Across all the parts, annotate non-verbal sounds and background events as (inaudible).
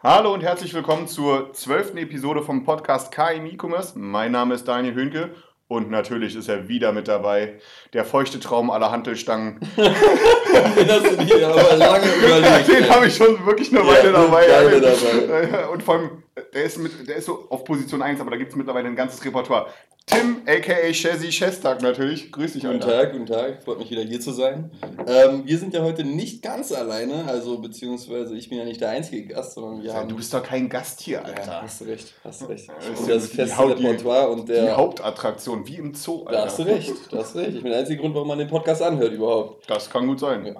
Hallo und herzlich willkommen zur zwölften Episode vom Podcast KI E-Commerce. Mein Name ist Daniel Hünke und natürlich ist er wieder mit dabei, der feuchte Traum aller Hantelstangen. (laughs) Den hast du dir aber lange überlegt. Den habe ich schon wirklich eine Weile Ja, dabei. Dabei. Und vor allem, der ist, mit, der ist so auf Position 1, aber da gibt es mittlerweile ein ganzes Repertoire. Tim, a.k.a. Shazzy Shestag natürlich. Grüß dich, Guten. Tag, guten Tag, freut mich wieder hier zu sein. Ähm, wir sind ja heute nicht ganz alleine, also beziehungsweise ich bin ja nicht der einzige Gast, sondern wir haben. Du bist doch kein Gast hier, ja, Alter. hast du recht, hast du recht. Das Und ist das die feste die- Repertoire und Die der. Hauptattraktion, wie im Zoo, Alter. Da hast du recht, da hast du recht. Ich bin der einzige Grund, warum man den Podcast anhört überhaupt. Das kann gut sein. Ja.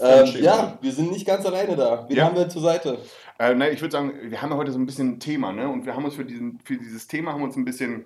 Ja, Ähm, ja, wir sind nicht ganz alleine da. Wen Ja. haben wir zur Seite? Äh, ne, ich würde sagen, wir haben ja heute so ein bisschen ein Thema, ne? Und wir haben uns für, diesen, für dieses Thema haben uns ein bisschen,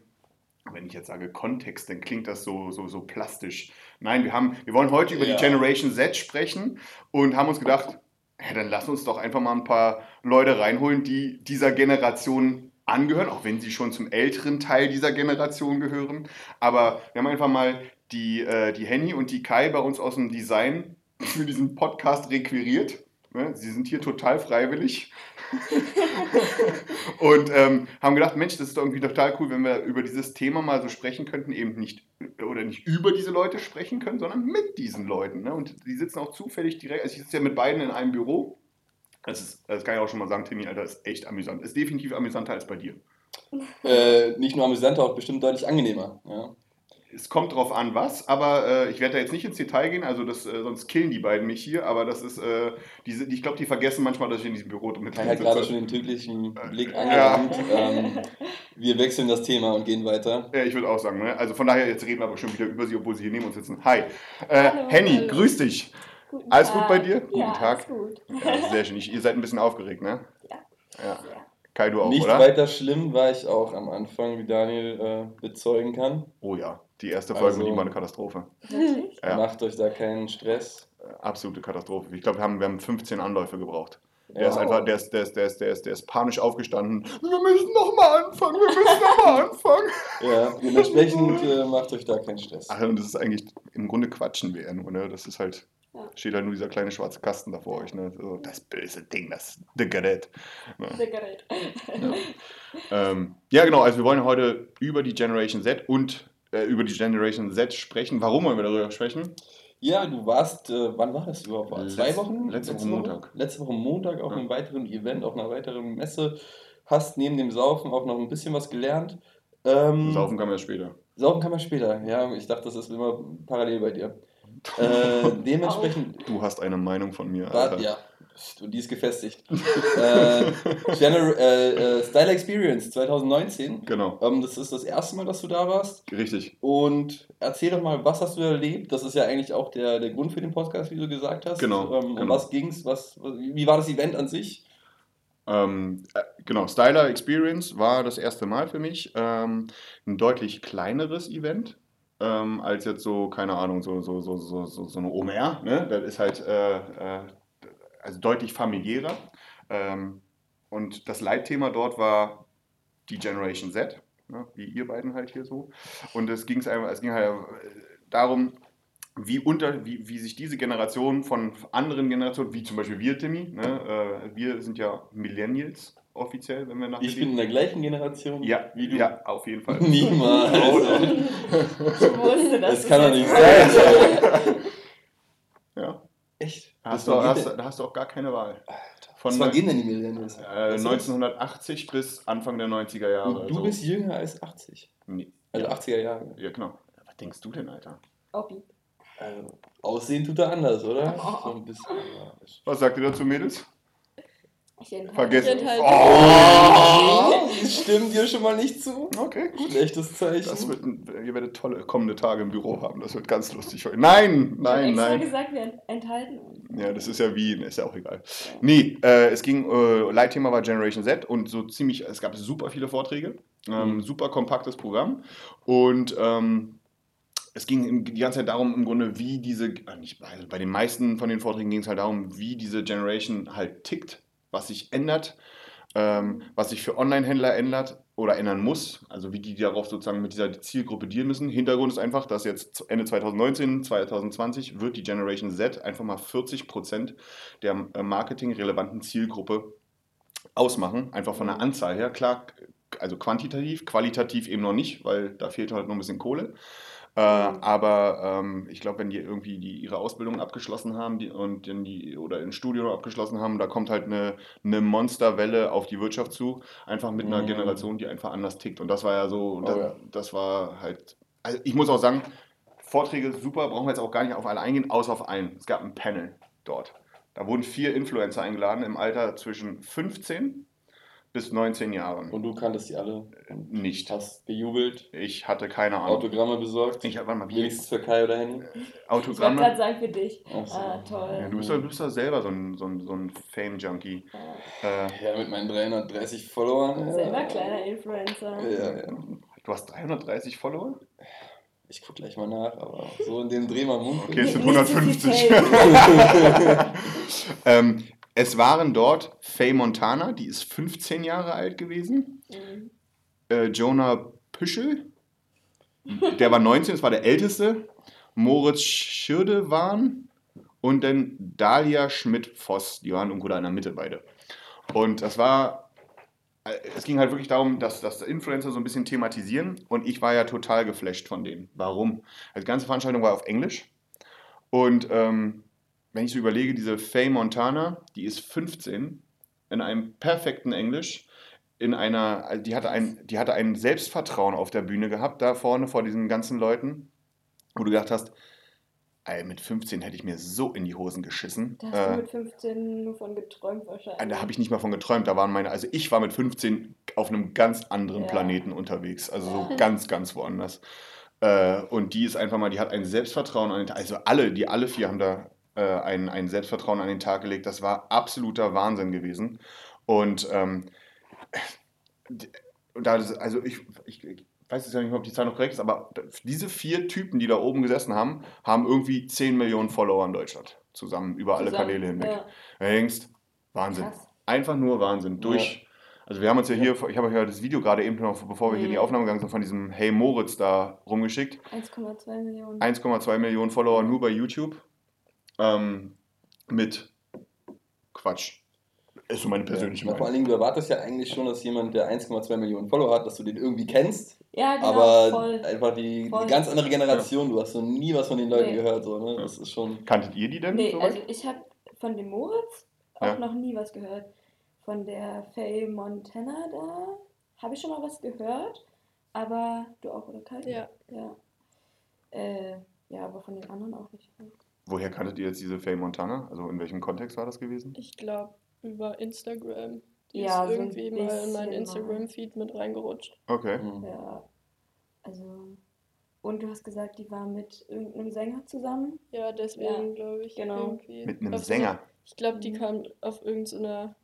wenn ich jetzt sage Kontext, dann klingt das so, so, so plastisch. Nein, wir, haben, wir wollen heute über Ja. die Generation Z sprechen und haben uns gedacht, ja, dann lass uns doch einfach mal ein paar Leute reinholen, die dieser Generation angehören, auch wenn sie schon zum älteren Teil dieser Generation gehören. Aber wir haben einfach mal die, äh, die Henny und die Kai bei uns aus dem Design für diesen Podcast requiriert. Ne? Sie sind hier total freiwillig. (laughs) und ähm, haben gedacht, Mensch, das ist doch irgendwie total cool, wenn wir über dieses Thema mal so sprechen könnten, eben nicht oder nicht über diese Leute sprechen können, sondern mit diesen Leuten. Ne? Und die sitzen auch zufällig direkt, also ich sitze ja mit beiden in einem Büro. Das, ist, das kann ich auch schon mal sagen, Timmy, Alter, ist echt amüsant. Ist definitiv amüsanter als bei dir. Äh, nicht nur amüsanter, auch bestimmt deutlich angenehmer. Ja. Es kommt drauf an, was, aber äh, ich werde da jetzt nicht ins Detail gehen, also das, äh, sonst killen die beiden mich hier, aber das ist, äh, diese, ich glaube, die vergessen manchmal, dass ich in diesem Büro mit drin hat gerade schon den tödlichen Blick Ja. angewandt. (laughs) Ähm, wir wechseln das Thema und gehen weiter. Ja, ich würde auch sagen, ne? Also von daher, jetzt reden wir aber schon wieder über sie, obwohl sie hier neben uns sitzen. Hi. Äh, Hallo, Henny, hallo. grüß dich. Guten Alles gut Tag. bei dir? Ja, Guten Tag. Alles gut. Ja, sehr schön. Ich, ihr seid ein bisschen aufgeregt, ne? Ja. Ja. Kai, du auch, Nicht oder? weiter schlimm war ich auch am Anfang, wie Daniel äh, bezeugen kann. Oh ja, die erste Folge Also- mit ihm war eine Katastrophe. Ja. Macht euch da keinen Stress. Äh, Absolute Katastrophe. Ich glaube, wir haben, wir haben 15 Anläufe gebraucht. Der Ja. ist einfach, der ist, der ist, der ist, der ist, der ist panisch aufgestanden. Wir müssen nochmal anfangen, wir müssen nochmal anfangen. Ja, dementsprechend äh, macht euch da keinen Stress. Ach, und das ist eigentlich, im Grunde quatschen wir ja nur, ne? Das ist halt, Ja. steht halt nur dieser kleine schwarze Kasten da vor euch, ne? So, das böse Ding, das the Gerät. Ne? Sehr gerät. Ähm, ja, genau, also wir wollen heute über die Generation Z und äh, über die Generation Z sprechen. Warum wollen wir darüber sprechen? Ja, du warst, äh, wann war das überhaupt? Vor Zwei Wochen? letzte Woche Montag. Letzte Woche Montag auf Ja. einem weiteren Event, auf einer weiteren Messe. Hast neben dem Saufen auch noch ein bisschen was gelernt. Ähm, Saufen kann man ja später. Saufen kann man später, ja. Ich dachte, das ist immer parallel bei dir. Äh, (laughs) dementsprechend Du hast eine Meinung von mir, Alter. ja, und die ist gefestigt. (laughs) äh, Gener äh, äh, Style Experience 2019. Genau, Ähm, das ist das erste Mal, dass du da warst. richtig. Und erzähl doch mal, was hast du erlebt? Das ist ja eigentlich auch der, der Grund für den Podcast, wie du gesagt hast. Genau, Ähm, um genau. was ging's? Was, wie war das Event an sich? Ähm, äh, genau, Styler Experience war das erste Mal für mich. Ähm, ein deutlich kleineres Event. Ähm, als jetzt so, keine Ahnung, so, so, so, so, so, so eine OMR. Ne? Das ist halt äh, äh, also deutlich familiärer. Ähm, und das Leitthema dort war die Generation Z, ne? wie ihr beiden halt hier so. Und es, ging's einfach, es ging halt äh, darum, wie, unter, wie, wie sich diese Generation von anderen Generationen, wie zum Beispiel wir, Timmy, ne? äh, wir sind ja Millennials offiziell, wenn wir nach Ich bin in der gleichen Generation ja, wie du. ja, auf jeden Fall. (laughs) Niemals. Ich wusste, Das du kann doch nicht sein. (laughs) Ja. Echt? Da hast, du, hast, da hast du auch gar keine Wahl. Von Von wann gehen denn die Millennials? äh, Weißt du das? 1980 bis Anfang der 90er Jahre. Und du also- bist jünger als 80. Nee. Also ja. 80er Jahre. ja, genau. Was denkst du denn, Alter? Obi. Also, aussehen tut er anders, oder? So ein bisschen. Was sagt ihr dazu, Mädels? Ich enthalte. Vergessen. enthalte. Oh! Stimmt dir schon mal nicht zu? Okay, gut. Schlechtes Zeichen. Das wird, ein- ihr werdet tolle kommende Tage im Büro haben. Das wird ganz lustig für euch. Nein, Ich nein, extra nein. gesagt, wir ent- enthalten uns. Ja, das ist ja Wien, ist ja auch egal. Nee, äh, es ging, äh, Leitthema war Generation Z und so ziemlich, es gab super viele Vorträge, ähm, Mhm. super kompaktes Programm und ähm, es ging die ganze Zeit darum, im Grunde, wie diese, äh, nicht bei den meisten von den Vorträgen ging es halt darum, wie diese Generation halt tickt, was sich ändert, ähm, was sich für Online-Händler ändert oder ändern muss, also wie die darauf sozusagen mit dieser Zielgruppe dealen müssen. Hintergrund ist einfach, dass jetzt Ende 2019, 2020 wird die Generation Z einfach mal 40 Prozent der äh, marketingrelevanten Zielgruppe ausmachen, einfach von der Anzahl her. Klar, also quantitativ, qualitativ eben noch nicht, weil da fehlt halt noch ein bisschen Kohle. Äh, aber ähm, ich glaube, wenn die irgendwie die, ihre Ausbildung abgeschlossen haben die, und in die, oder ein Studium abgeschlossen haben, da kommt halt eine, eine Monsterwelle auf die Wirtschaft zu, einfach mit einer Mhm. Generation, die einfach anders tickt. Und das war ja so, das, ja. das war halt, also ich muss auch sagen, Vorträge super, brauchen wir jetzt auch gar nicht auf alle eingehen, außer auf einen. Es gab ein Panel dort. Da wurden vier Influencer eingeladen im Alter zwischen 15 bis 19 Jahren. Und du kanntest die alle. Und Nicht. hast gejubelt, Ich hatte keine Ahnung. Autogramme besorgt. Ich, warte mal, wie Wenigstens für Kai oder Henny. Ich wollte Autogramme? gerade sagen für dich. Ach so. Ah, toll. Ja, du bist doch, du bist doch selber so ein, so ein, so ein Fame-Junkie. Äh, Ja, mit meinen 330 Followern. Ja. Selber kleiner Influencer. Ja, ja. du hast 330 Follower? Ich guck gleich mal nach, aber so in dem Dreh mal Mund. Okay, es sind Nicht zu viel 150. (laughs) ähm, es waren dort Faye Montana, die ist 15 Jahre alt gewesen. Mhm. Äh, Jonah Püschel, der war 19, das war der älteste. Moritz Schirdewan und dann Dalia Schmidt-Voss, die waren irgendwo da in der Mitte beide. Und das war, äh, es ging halt wirklich darum, dass, dass Influencer so ein bisschen thematisieren und ich war ja total geflasht von denen. Warum? Also die ganze Veranstaltung war auf Englisch und ähm, wenn ich so überlege, diese Faye Montana, die ist 15 in einem perfekten Englisch, in einer, die hatte ein, die hatte ein Selbstvertrauen auf der Bühne gehabt, da vorne vor diesen ganzen Leuten, wo du gedacht hast, ey, mit 15 hätte ich mir so in die Hosen geschissen. Da hast du Äh, mit 15 nur von geträumt wahrscheinlich. da habe ich nicht mal von geträumt. Da waren meine, also ich war mit 15 auf einem ganz anderen Ja. Planeten unterwegs. Also so (laughs) ganz, ganz woanders. Äh, und die ist einfach mal, die hat ein Selbstvertrauen. Also alle, die alle vier haben da ein, ein Selbstvertrauen an den Tag gelegt. Das war absoluter Wahnsinn gewesen. Und ähm, da, also ich, ich, weiß jetzt ja nicht, ob die Zahl noch korrekt ist, aber diese vier Typen, die da oben gesessen haben, haben irgendwie 10 Millionen Follower in Deutschland. Zusammen, über alle Zusammen, Kanäle hinweg. Ja. Da denkst, Wahnsinn. Krass. Einfach nur Wahnsinn. Durch. Also wir haben uns ja hier, ich habe euch ja das Video gerade eben noch, bevor wir hier in die Mhm. Aufnahme gegangen sind, von diesem Hey Moritz da rumgeschickt. 1,2 Millionen. 1,2 Millionen Follower nur bei YouTube. Ähm, mit Quatsch. Ist so meine persönliche Ja, vor allen Meinung. Dingen, du erwartest ja eigentlich schon, dass jemand, der 1,2 Millionen Follower hat, dass du den irgendwie kennst. ja, genau, aber voll. einfach die, Voll. ganz andere Generation, du hast noch nie was von den Leuten Nee. gehört. So, ne? Das ist schon. Kanntet ihr die denn? Nee, soweit? also ich habe von dem Moritz auch Ja. noch nie was gehört. Von der Faye Montana da habe ich schon mal was gehört, aber du auch, oder Kai? Ja. Ja, äh, ja aber von den anderen auch nicht. Woher kanntet ihr jetzt diese Faye Montana? Also in welchem Kontext war das gewesen? Ich glaube, über Instagram. Die Ja, ist so irgendwie mal in meinen. Instagram-Feed mit reingerutscht. Okay. hm. Ja, also. Und du hast gesagt, die war mit irgendeinem Sänger zusammen? Ja, deswegen Ja, glaube ich. genau. Irgendwie Mit einem auf so- Sänger. Ich glaube, die Mhm. kam auf irgendeiner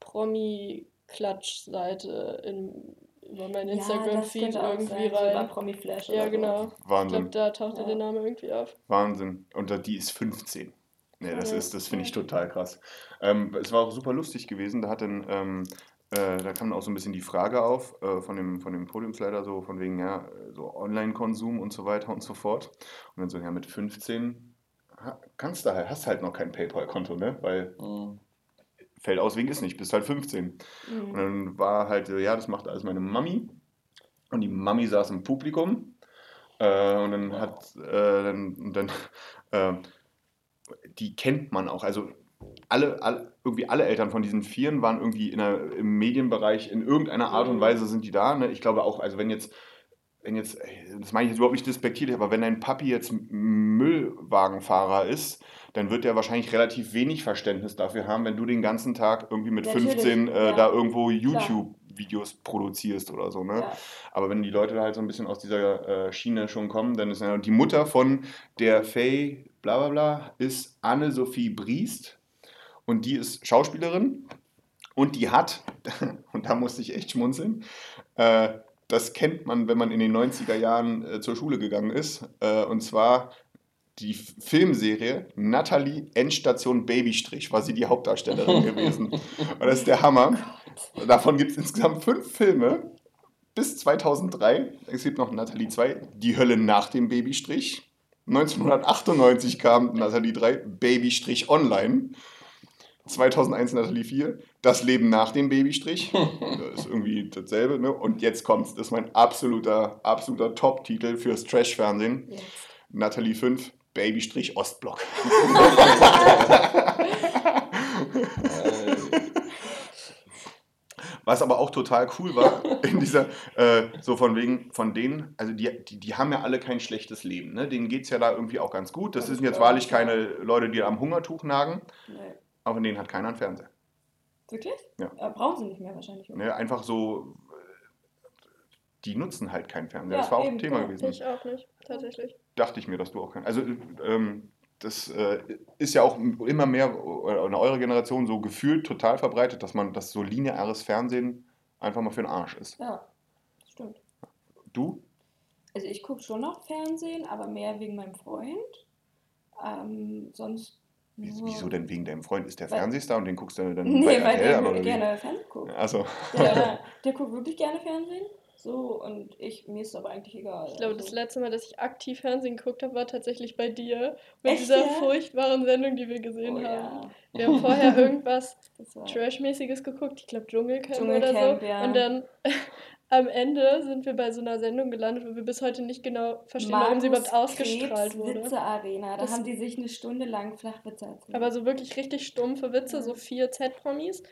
Promi-Klatsch-Seite in- über meinen Instagram-Feed auch irgendwie sein, so rein. Promi Flash Ja, oder genau. So. Ich glaube, Wahnsinn. da tauchte Ja. der Name irgendwie auf. Wahnsinn. Und da- die ist 15. Nee, das Ja. ist, das finde ich total krass. Ähm, es war auch super lustig gewesen. Da hat dann, ähm, äh, da kam auch so ein bisschen die Frage auf äh, von dem, von dem Podiumsleiter, so von wegen, ja, so Online-Konsum und so weiter und so fort. Und dann so, ja, mit 15 ha- kannst du halt, hast halt noch kein PayPal-Konto, ne? Weil Hm. Fällt aus wegen ist nicht, bist halt 15. Und Mhm. dann war halt, ja, das macht alles meine Mami. Und die Mami saß im Publikum. Äh, und dann hat, äh, dann, und dann (laughs) äh, die kennt man auch. Also alle, alle, irgendwie alle Eltern von diesen Vieren waren irgendwie in der, im Medienbereich in irgendeiner Art und Mhm. Weise sind die da. Ne? Ich glaube auch, also wenn jetzt wenn jetzt, das meine ich jetzt überhaupt nicht despektierlich, aber wenn dein Papi jetzt Müllwagenfahrer ist, dann wird er wahrscheinlich relativ wenig Verständnis dafür haben, wenn du den ganzen Tag irgendwie mit Natürlich, 15 äh, ja. da irgendwo YouTube-Videos produzierst oder so. Ne? Ja. Aber wenn die Leute da halt so ein bisschen aus dieser äh, Schiene schon kommen, dann ist ja die Mutter von der Faye bla bla bla ist Anne-Sophie Briest und die ist Schauspielerin und die hat, (laughs) und da musste ich echt schmunzeln, äh, das kennt man, wenn man in den 90er Jahren äh, zur Schule gegangen ist, äh, und zwar die Filmserie Natalie Endstation Babystrich war sie die Hauptdarstellerin (laughs) gewesen. Und das ist der Hammer. Davon gibt es insgesamt fünf Filme bis 2003. Es gibt noch Natalie 2, Die Hölle nach dem Babystrich. 1998 kam Natalie 3, Babystrich Online. 2001 Natalie 4, Das Leben nach dem Babystrich. (laughs) Das ist irgendwie dasselbe. Ne? Und jetzt kommt's. Das ist mein absoluter, absoluter Top-Titel fürs Trash-Fernsehen. Natalie 5, Babystrich Ostblock. (laughs) Was aber auch total cool war, in dieser, äh, so von wegen, von denen, also die, die, die haben ja alle kein schlechtes Leben, ne? Denen geht es ja da irgendwie auch ganz gut. Das sind jetzt wahrlich keine Leute, die am Hungertuch nagen, Nee. Aber von denen hat keiner einen Fernseher. Wirklich? Ja. Aber brauchen sie nicht mehr wahrscheinlich. oder? Ne? Einfach so, äh, die nutzen halt keinen Fernseher. Ja, das war auch ein Thema ja. gewesen. Ich auch nicht, tatsächlich. Dachte ich mir, dass du auch keinen. Also, ähm, das äh, ist ja auch immer mehr in eurer Generation so gefühlt total verbreitet, dass man, dass so lineares Fernsehen einfach mal für den Arsch ist. Ja, das stimmt. Du? Also ich gucke schon noch Fernsehen, aber mehr wegen meinem Freund. Ähm, sonst. Wieso, denn wegen deinem Freund? Ist der Weil- Fernsehstar und den guckst du dann Nee, bei weil RTL der oder wie? gerne Fernsehen guckt. Also, Der, (laughs) der guckt wirklich gerne Fernsehen. So, und ich, mir ist aber eigentlich egal. Ich glaube, das also. letzte Mal, dass ich aktiv Fernsehen geguckt habe, war tatsächlich bei dir. Mit Echt, dieser ja? furchtbaren Sendung, die wir gesehen oh, haben. ja, (laughs) Wir haben vorher irgendwas das. Trash-mäßiges geguckt, ich glaube Dschungelcamp, oder Dschungelcamp, so. ja. Und dann am Ende sind wir bei so einer Sendung gelandet, wo wir bis heute nicht genau verstehen, warum sie überhaupt Markus ausgestrahlt Krebs wurde. Witze Arena. Da Das- haben die sich eine Stunde lang Flachwitze erzählt. Aber so wirklich richtig stumpfe Witze, Ja. so vier Z-Promis.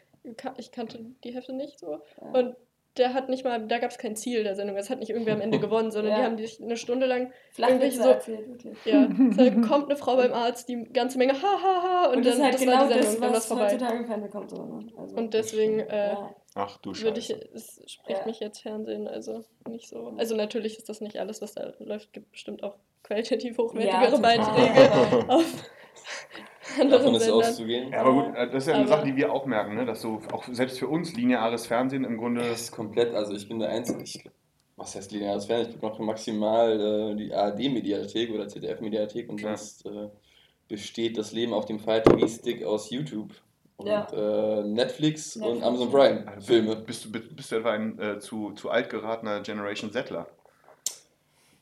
Ich kannte die Hälfte nicht so. ja. Und der hat nicht mal, da gab es kein Ziel der Sendung. Es hat nicht irgendwer am Ende (laughs) gewonnen, sondern Ja. die haben sich eine Stunde lang, Flachwitze so- erzählt, wirklich. ja, es (laughs) kommt eine Frau beim Arzt, die ganze Menge, ha, ha, ha, und, Und, dann das ist halt das genau war die Sendung, das, und dann was vorbei. kommt. So, ne? also, Und deswegen äh. Ach du würde ich, Scheiße. es spricht Ja. mich jetzt Fernsehen, also nicht so. Also natürlich ist das nicht alles, was da läuft, gibt bestimmt auch qualitativ hochwertigere total. Beiträge (laughs) auf (laughs) Davon anderen ist Sendern. auszugehen. Ja, aber gut, äh, das ist ja eine Aber- Sache, die wir auch merken, ne? dass so auch selbst für uns lineares Fernsehen im Grunde. Das ist komplett, also ich bin der Einzige, ich, was heißt lineares Fernsehen? Ich gucke noch maximal äh, die ARD-Mediathek oder ZDF-Mediathek und Klar. sonst äh, besteht das Leben auf dem Fire TV-Stick aus YouTube und Ja. äh, Netflix, und Netflix. Amazon Prime Also, Filme. Bist du, bist, bist du etwa ein äh, zu, zu alt geratener Generation Settler?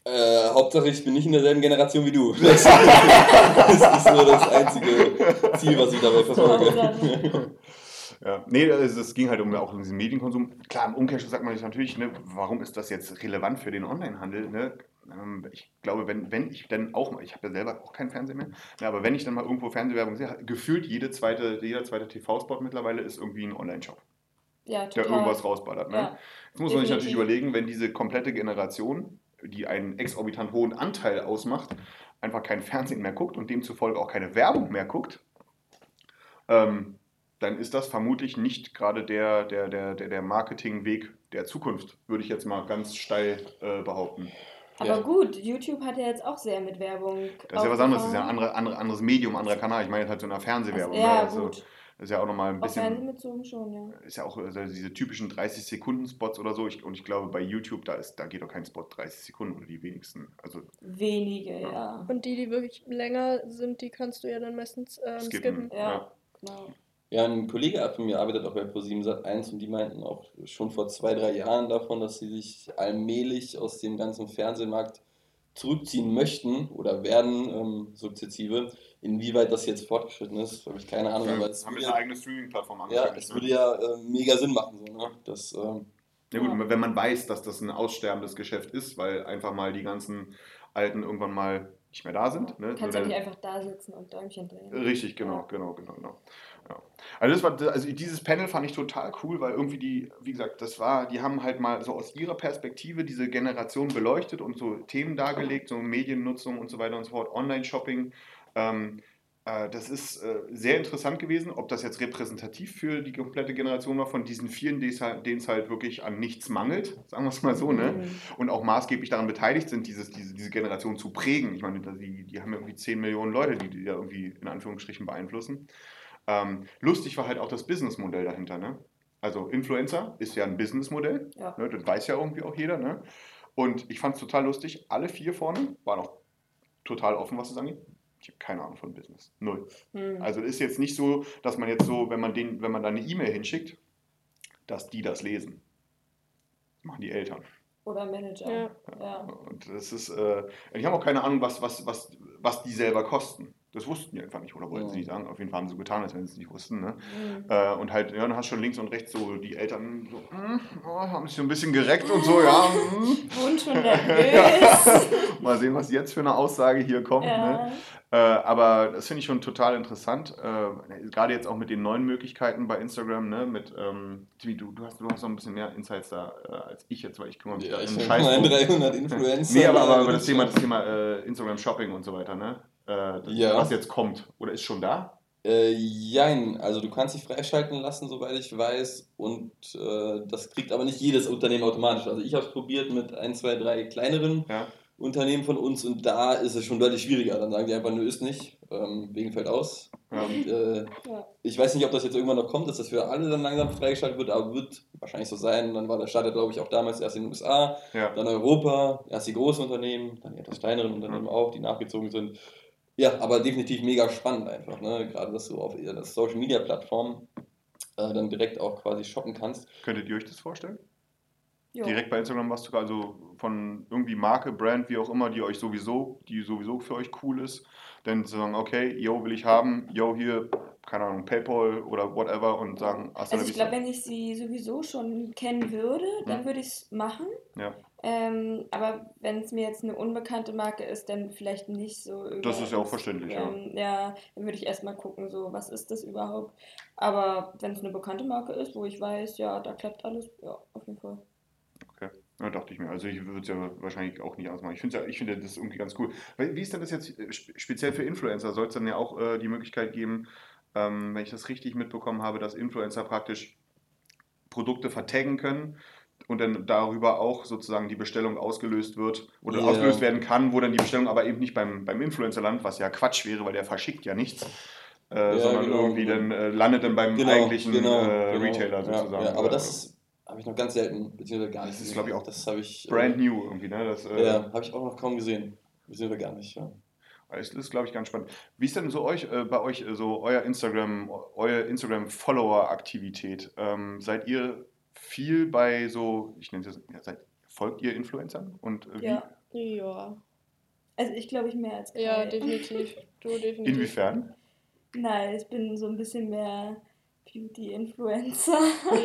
Äh, Hauptsache, ich bin nicht in derselben Generation wie du. Das, (laughs) das ist so das einzige Ziel, was ich dabei verfolge. Ja, nee, es, es ging halt um, auch um diesen Medienkonsum. Klar, im Umkehrschluss sagt man sich natürlich, ne, warum ist das jetzt relevant für den Onlinehandel? Ne? Ähm, Ich glaube, wenn, wenn ich dann auch mal, ich habe ja selber auch keinen Fernseher mehr, aber wenn ich dann mal irgendwo Fernsehwerbung sehe, gefühlt jede zweite, jeder zweite TV-Spot mittlerweile ist irgendwie ein Online-Shop, ja, der irgendwas rausballert. Ne? Ja. Jetzt muss man sich natürlich überlegen, wenn diese komplette Generation, die einen exorbitant hohen Anteil ausmacht, einfach kein Fernsehen mehr guckt und demzufolge auch keine Werbung mehr guckt, ähm, dann ist das vermutlich nicht gerade der, der, der, der, der Marketingweg der Zukunft, würde ich jetzt mal ganz steil äh, behaupten. Aber Ja. gut, YouTube hat ja jetzt auch sehr mit Werbung. Das ist ja was anderes, das ist ja ein andere, andere, anderes Medium, anderer Kanal. Ich meine jetzt halt so eine Fernsehwerbung. Also, ja, ne? also, gut. das ist ja auch nochmal ein Auf bisschen, bezogen schon, ja. ist ja auch also diese typischen 30-Sekunden-Spots oder so. Ich, und ich glaube, bei YouTube, da, ist, da geht doch kein Spot 30 Sekunden oder die wenigsten. Also Wenige, ja. Und die, die wirklich länger sind, die kannst du ja dann meistens ähm, skippen. skippen. Ja, Ja. genau. Ja, ein Kollege von mir arbeitet auch bei Pro7 Sat1 und die meinten auch schon vor zwei, drei Jahren davon, dass sie sich allmählich aus dem ganzen Fernsehmarkt zurückziehen möchten oder werden, ähm, sukzessive. Inwieweit das jetzt fortgeschritten ist, habe ich keine Ahnung. Aber es haben jetzt eine ja, eigene Streaming-Plattform ja, angekündigt, es ne? würde ja äh, mega Sinn machen. So, ne? das, ähm, Ja gut, wenn man weiß, dass das ein aussterbendes Geschäft ist, weil einfach mal die ganzen Alten irgendwann mal nicht mehr da sind. Ne? Du kannst ja nicht einfach da sitzen und Däumchen drehen. Richtig, genau, Ja. genau, genau, genau. Ja. Also, das war, also dieses Panel fand ich total cool, weil irgendwie die, wie gesagt, das war, die haben halt mal so aus ihrer Perspektive diese Generation beleuchtet und so Themen dargelegt, so Mediennutzung und so weiter und so fort, Online-Shopping. Ähm, äh, das ist äh, sehr interessant gewesen, ob das jetzt repräsentativ für die komplette Generation war, von diesen vielen, halt, denen es halt wirklich an nichts mangelt, sagen wir es mal so, ne? Mhm. Und auch maßgeblich daran beteiligt sind, dieses, diese, diese Generation zu prägen. Ich meine, die, die haben ja irgendwie 10 Millionen Leute, die die ja irgendwie in Anführungsstrichen beeinflussen. Ähm, lustig war halt auch das Businessmodell dahinter, ne? Also Influencer ist ja ein Businessmodell, Ja. ne? das weiß ja irgendwie auch jeder, ne? Und ich fand es total lustig, alle vier vorne waren auch total offen, was es angeht. Ich habe keine Ahnung von Business. Null. Mhm. Also ist jetzt nicht so, dass man jetzt so, wenn man den, wenn man da eine E-Mail hinschickt, dass die das lesen. Das machen die Eltern. Oder Manager. Ja. Ja. Und das ist, äh, die haben auch keine Ahnung, was, was, was, was die selber kosten. Das wussten die einfach nicht oder wollten sie Ja. nicht sagen. Auf jeden Fall haben sie so getan, als wenn sie es nicht wussten. Ne? Mhm. Äh, und halt, ja, dann hast du schon links und rechts so die Eltern so, hm, oh, haben sich so ein bisschen gereckt und so, ja. hm. (laughs) Wurden schon nervös. (laughs) Mal sehen, was jetzt für eine Aussage hier kommt. Ne? ja. Äh, aber das finde ich schon total interessant. Äh, gerade jetzt auch mit den neuen Möglichkeiten bei Instagram, ne? Mit, ähm, Timmy, du, du, hast, du hast noch ein bisschen mehr Insights da äh, als ich jetzt, weil ich kümmere mich Ja, da ich um Scheiß. drum. 300 (laughs) Influencer. Nee, aber, aber über das Thema, das Thema äh, Instagram Shopping und so weiter, ne? Äh, das, Ja. Was jetzt kommt. Oder ist schon da? Äh, jein, also du kannst dich freischalten lassen, soweit ich weiß, und äh, das kriegt aber nicht jedes Unternehmen automatisch. Also ich habe es probiert mit ein, zwei, drei kleineren Ja. Unternehmen von uns und da ist es schon deutlich schwieriger. Dann sagen die einfach, nö, ist nicht, ähm, wegen fällt aus. Ja. Und, äh, Ja. ich weiß nicht, ob das jetzt irgendwann noch kommt, dass das für alle dann langsam freigeschaltet wird, aber wird wahrscheinlich so sein. Dann war der Start, glaube ich, auch damals erst in den USA, Ja. dann Europa, erst die großen Unternehmen, dann die etwas kleineren Unternehmen auch, die nachgezogen sind. Ja, aber definitiv mega spannend einfach, ne? Gerade, dass du auf der Social Media Plattform äh, dann direkt auch quasi shoppen kannst. Könntet ihr euch das vorstellen? Jo. Direkt bei Instagram was sogar, also von irgendwie Marke, Brand, wie auch immer, die euch sowieso, die sowieso für euch cool ist, dann zu sagen, okay, yo, will ich haben, yo, hier, keine Ahnung, Paypal oder whatever und sagen, Also ich glaube, wenn ich sie sowieso schon kennen würde, dann Hm. würde ich es machen. Ja. Ähm, aber wenn es mir jetzt eine unbekannte Marke ist, dann vielleicht nicht so. Das ist ja auch verständlich, ja. Instagram. Ja, dann würde ich erstmal gucken, so, was ist das überhaupt. Aber wenn es eine bekannte Marke ist, wo ich weiß, ja, da klappt alles, ja, auf jeden Fall. Ja, dachte ich mir. Also ich würde es ja wahrscheinlich auch nicht ausmachen. Ich finde ja, ich finde das irgendwie ganz cool. Wie ist denn das jetzt äh, spe- speziell für Influencer? Soll es dann ja auch äh, die Möglichkeit geben, ähm, wenn ich das richtig mitbekommen habe, dass Influencer praktisch Produkte vertaggen können und dann darüber auch sozusagen die Bestellung ausgelöst wird oder Ja. ausgelöst werden kann, wo dann die Bestellung aber eben nicht beim, beim Influencer landet, was ja Quatsch wäre, weil der verschickt ja nichts. Äh, Ja, sondern genau. irgendwie dann äh, landet dann beim Genau, eigentlichen genau, äh, genau. Retailer Ja, sozusagen. Ja, aber Oder das habe ich noch ganz selten, beziehungsweise gar nicht. Das ist, gesehen. glaub ich, auch Das ich. brand äh, new irgendwie, ne? Das, äh, Ja, habe ich auch noch kaum gesehen. Beziehungsweise gar nicht, ja. Das ist, glaube ich, ganz spannend. Wie ist denn so euch, äh, bei euch äh, so euer Instagram, euer Instagram-Follower-Aktivität? Ähm, seid ihr viel bei so, ich nenne es jetzt, ja, seid, folgt ihr Influencern? Und äh, wie, Ja. Ja. Also ich glaube ich mehr als Kai. Ja, definitiv. Du definitiv. inwiefern? Nein, ich bin so ein bisschen mehr Beauty-Influencer.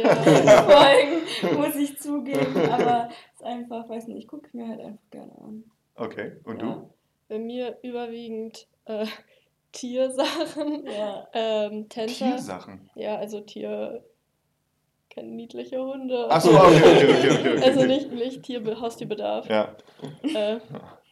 Ja. (laughs) Folgen, muss ich zugeben. Aber es ist einfach, weiß nicht, ich gucke mir halt einfach gerne an. Okay, und ja. du? Bei mir überwiegend äh, (laughs) Tiersachen. Ja. Ähm, Tänzer. Tiersachen. Ja, also Tier. Keine niedliche Hunde. Achso, okay, okay, okay, okay, okay. Also nicht, nicht Tier, Haustierbedarf. Ja. Äh,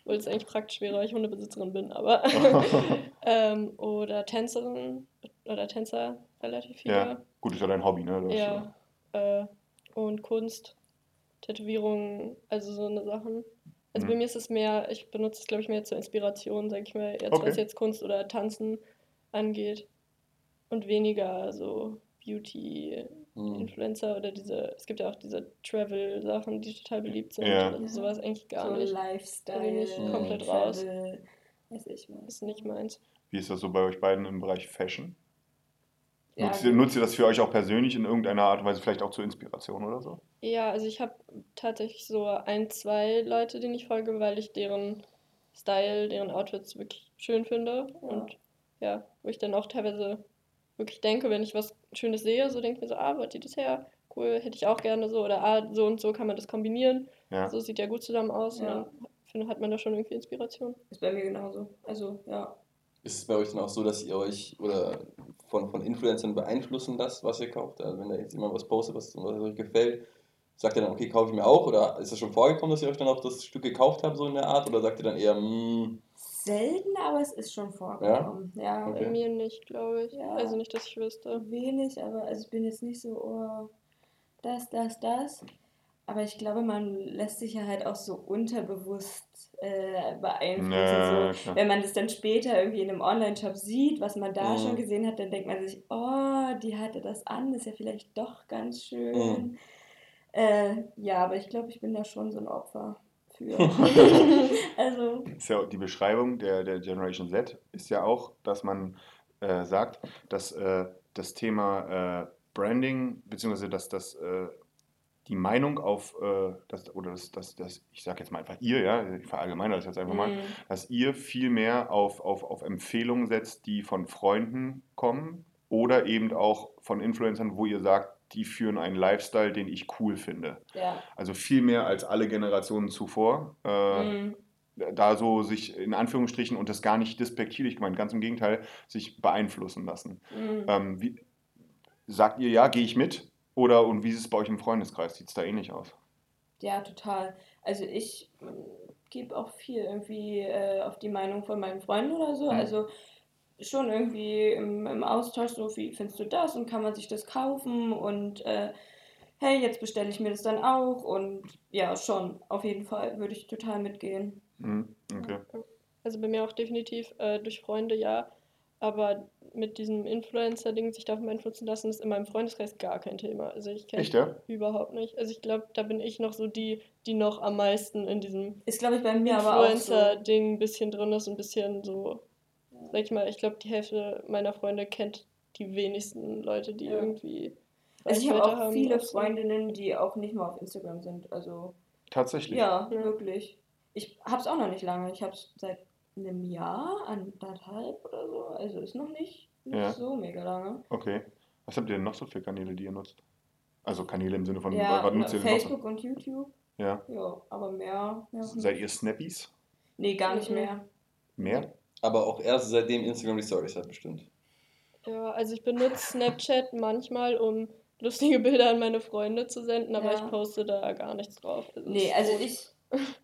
weil es eigentlich praktisch wäre, weil ich Hundebesitzerin bin, aber. (laughs) ähm, oder Tänzerin oder Tänzer relativ viele. ja. Gut, ist ja dein Hobby, ne? Das, Ja. Äh, und Kunst, Tätowierungen, also so eine Sachen. Also Mhm. bei mir ist es mehr, ich benutze es glaube ich mehr zur Inspiration, sag ich mal, jetzt Okay. was jetzt Kunst oder Tanzen angeht. Und weniger so Beauty, Hm. Influencer oder diese, es gibt ja auch diese Travel-Sachen, die total beliebt sind. Ja. Also sowas eigentlich gar so nicht. Lifestyle, Da bin ich komplett Travel, weiß ich was. Ist nicht meins. Wie ist das so bei euch beiden im Bereich Fashion? Ja, Nutzt, ihr, nutzt ihr das für euch auch persönlich in irgendeiner Art und Weise, vielleicht auch zur Inspiration oder so? Ja, also ich habe tatsächlich so ein, zwei Leute, denen ich folge, weil ich deren Style, deren Outfits wirklich schön finde. Und ja, wo ich dann auch teilweise wirklich denke, wenn ich was Schönes sehe, so denke ich mir so, ah, wo hat die das her? Cool, hätte ich auch gerne so. Oder ah, so und so kann man das kombinieren. Ja. So sieht ja gut zusammen aus. Ja. Und dann finde, hat man da schon irgendwie Inspiration. Ist bei mir genauso. Also, ja. Ist es bei euch dann auch so, dass ihr euch oder von, von Influencern beeinflussen lasst, was ihr kauft? Also wenn da jetzt jemand was postet, was, was euch gefällt, sagt ihr dann, okay, kaufe ich mir auch? Oder ist das schon vorgekommen, dass ihr euch dann auch das Stück gekauft habt, so in der Art? Oder sagt ihr dann eher, mm, Selten, aber es ist schon vorgekommen. Ja, Okay. Bei mir nicht, glaube ich. Ja. Also nicht, dass ich wüsste. wenig, aber also ich bin jetzt nicht so, oh, das, das, das. Aber ich glaube, man lässt sich ja halt auch so unterbewusst äh, beeinflussen. Ja, so. Wenn man das dann später irgendwie in einem Online-Shop sieht, was man da Mhm. schon gesehen hat, dann denkt man sich, oh, die hatte das an, ist ja vielleicht doch ganz schön. Mhm. Äh, ja, aber ich glaube, ich bin da schon so ein Opfer für. (laughs) (laughs) also, ist ja die Beschreibung der, der Generation Z ist ja auch, dass man äh, sagt, dass äh, das Thema äh, Branding, beziehungsweise dass das äh, die Meinung auf äh, das, oder das, das, das, ich sage jetzt mal einfach ihr, ja, ich verallgemeine das jetzt einfach mal, mm, dass ihr viel mehr auf, auf, auf Empfehlungen setzt, die von Freunden kommen oder eben auch von Influencern, wo ihr sagt, die führen einen Lifestyle, den ich cool finde. ja. Also viel mehr als alle Generationen zuvor. Äh, mm. da so sich in Anführungsstrichen und das gar nicht despektierlich gemeint, ganz im Gegenteil, sich beeinflussen lassen. Mm. Ähm, wie, sagt ihr ja, gehe ich mit? Oder und wie ist es bei euch im Freundeskreis? Sieht es da ähnlich aus? Ja, total. Also ich gebe auch viel irgendwie äh, auf die Meinung von meinen Freunden oder so. Mhm. Also schon irgendwie im, im Austausch so, wie findest du das und kann man sich das kaufen und äh, hey, jetzt bestelle ich mir das dann auch und ja, schon, auf jeden Fall würde ich total mitgehen. Mhm, okay. Also bei mir auch definitiv äh, durch Freunde, ja. Aber mit diesem Influencer-Ding, sich davon beeinflussen lassen, ist in meinem Freundeskreis gar kein Thema. Also ich kenne ja? überhaupt nicht. Also ich glaube, da bin ich noch so die, die noch am meisten in diesem Ist, glaube ich, bei mir aber auch so. Influencer-Ding ein bisschen drin ist, ein bisschen so, sag ich mal, ich glaube, die Hälfte meiner Freunde kennt die wenigsten Leute, die Ja. irgendwie. Also ich habe auch haben viele auf so- Freundinnen, die auch nicht mehr auf Instagram sind. Also Tatsächlich. ja, Ja. wirklich. Ich habe es auch noch nicht lange. Ich habe es seit einem Jahr, anderthalb oder so. Also ist noch nicht, nicht Ja. so mega lange. Okay. Was habt ihr denn noch so für Kanäle, die ihr nutzt? Also Kanäle im Sinne von, Ja, was nutzt ihr denn noch so? Facebook und YouTube. Ja. Ja, aber mehr. mehr. Seid ihr Snappies? Nee, gar nicht Mhm. mehr. Mehr? Aber auch erst seitdem Instagram die Stories hat, bestimmt. Ja, also ich benutze Snapchat manchmal, um lustige Bilder an meine Freunde zu senden, aber Ja. ich poste da gar nichts drauf. Also Nee, also ich,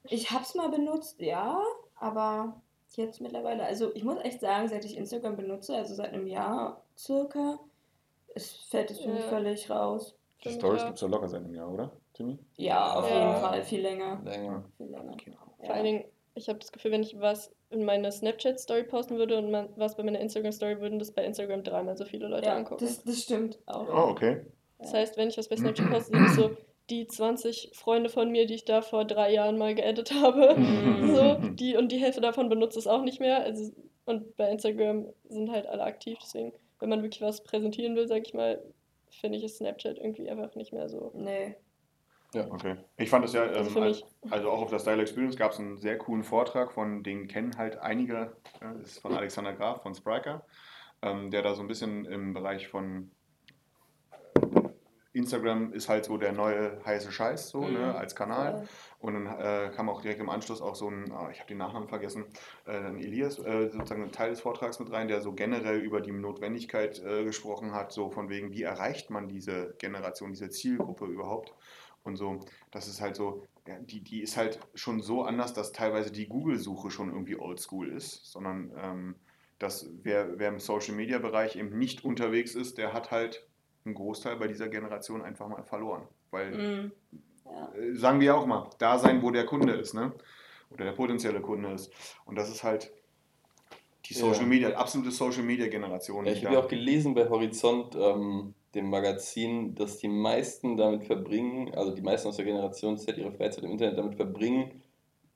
ich hab's mal benutzt, ja, aber jetzt mittlerweile, also ich muss echt sagen, seit ich Instagram benutze, also seit einem Jahr circa, es fällt es für mich Ja. völlig raus. Die Stories ja. gibt es doch locker seit einem Jahr, oder, Timmy? Ja, auf Ja. jeden Fall, viel länger. Länger. Viel länger. Vor allen Dingen, ich habe das Gefühl, wenn ich was in meine Snapchat-Story posten würde und man, was bei meiner Instagram-Story, würden das bei Instagram dreimal so viele Leute Ja, angucken. das, das stimmt auch. Oh, okay. Das heißt, wenn ich was bei Snapchat poste, sind es (clears throat) so die 20 Freunde von mir, die ich da vor drei Jahren mal geedit habe. Mhm. So, die, und die Hälfte davon benutzt es auch nicht mehr. Also, und bei Instagram sind halt alle aktiv. Deswegen, wenn man wirklich was präsentieren will, sag ich mal, finde ich ist Snapchat irgendwie einfach nicht mehr so. Nee. Okay. Ich fand das ja, Also ähm, für mich. also auch auf der Style Experience gab es einen sehr coolen Vortrag von, den kennen halt einige, äh, das ist von Alexander Graf von Spriker, ähm, der da so ein bisschen im Bereich von Instagram ist halt so der neue heiße Scheiß, so, Mhm. ne, als Kanal. Und dann äh, kam auch direkt im Anschluss auch so ein, ah, ich habe den Nachnamen vergessen, äh, ein Elias, äh, sozusagen ein Teil des Vortrags mit rein, der so generell über die Notwendigkeit äh, gesprochen hat, so von wegen, wie erreicht man diese Generation, diese Zielgruppe überhaupt? Und so, das ist halt so, ja, die, die ist halt schon so anders, dass teilweise die Google-Suche schon irgendwie oldschool ist, sondern ähm, dass wer, wer im Social-Media-Bereich eben nicht unterwegs ist, der hat halt einen Großteil bei dieser Generation einfach mal verloren. Weil Mhm. Ja. äh, sagen wir auch mal, da sein, wo der Kunde ist, ne? Oder der potenzielle Kunde ist. Und das ist halt die Social Ja. Media, absolute Social Media Generation. Ja, ich habe ja auch gelesen bei Horizont, ähm, dem Magazin, dass die meisten damit verbringen, also die meisten aus der Generation Z ihre Freizeit im Internet damit verbringen,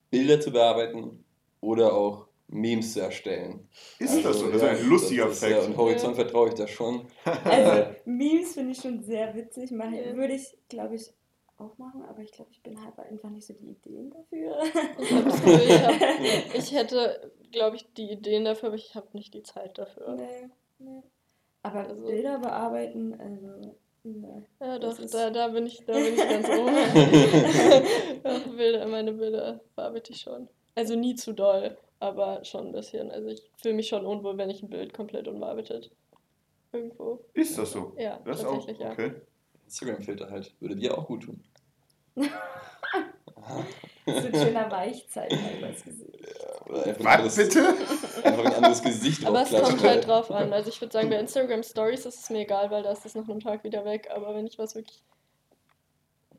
Bilder zu bearbeiten oder auch Memes zu erstellen. ist das so? Das ja, ist ein lustiger ist, Ja, Fact. und Horizont vertraue ich da schon. Also, (laughs) Memes finde ich schon sehr witzig. Mach, Ja. Würde ich, glaube ich, auch machen, aber ich glaube, ich bin halt einfach nicht so die Ideen dafür. Ich, hab, ich hätte, glaube ich, die Ideen dafür, aber ich habe nicht die Zeit dafür. nee, nee. Aber Also- Bilder bearbeiten, also. Nee. Ja, doch, da, da, bin ich, da bin ich ganz oben. (laughs) Doch, Bilder, meine Bilder bearbeite ich schon. Also nie zu doll, aber schon ein bisschen. Also ich fühle mich schon unwohl, wenn ich ein Bild komplett unbearbeitet irgendwo. Ist das so? Ja, Das ist auch tatsächlich, ja. okay. Instagram-Filter halt. Würde dir auch gut tun. (laughs) Das ist ein schöner Weichzeichner übers Gesicht. Oder einfach ein Was anderes- bitte? Einfach ein anderes Gesicht Aber es kommt halt ey. drauf an. Also ich würde sagen, bei Instagram Stories ist es mir egal, weil da ist es nach einem Tag wieder weg. Aber wenn ich was wirklich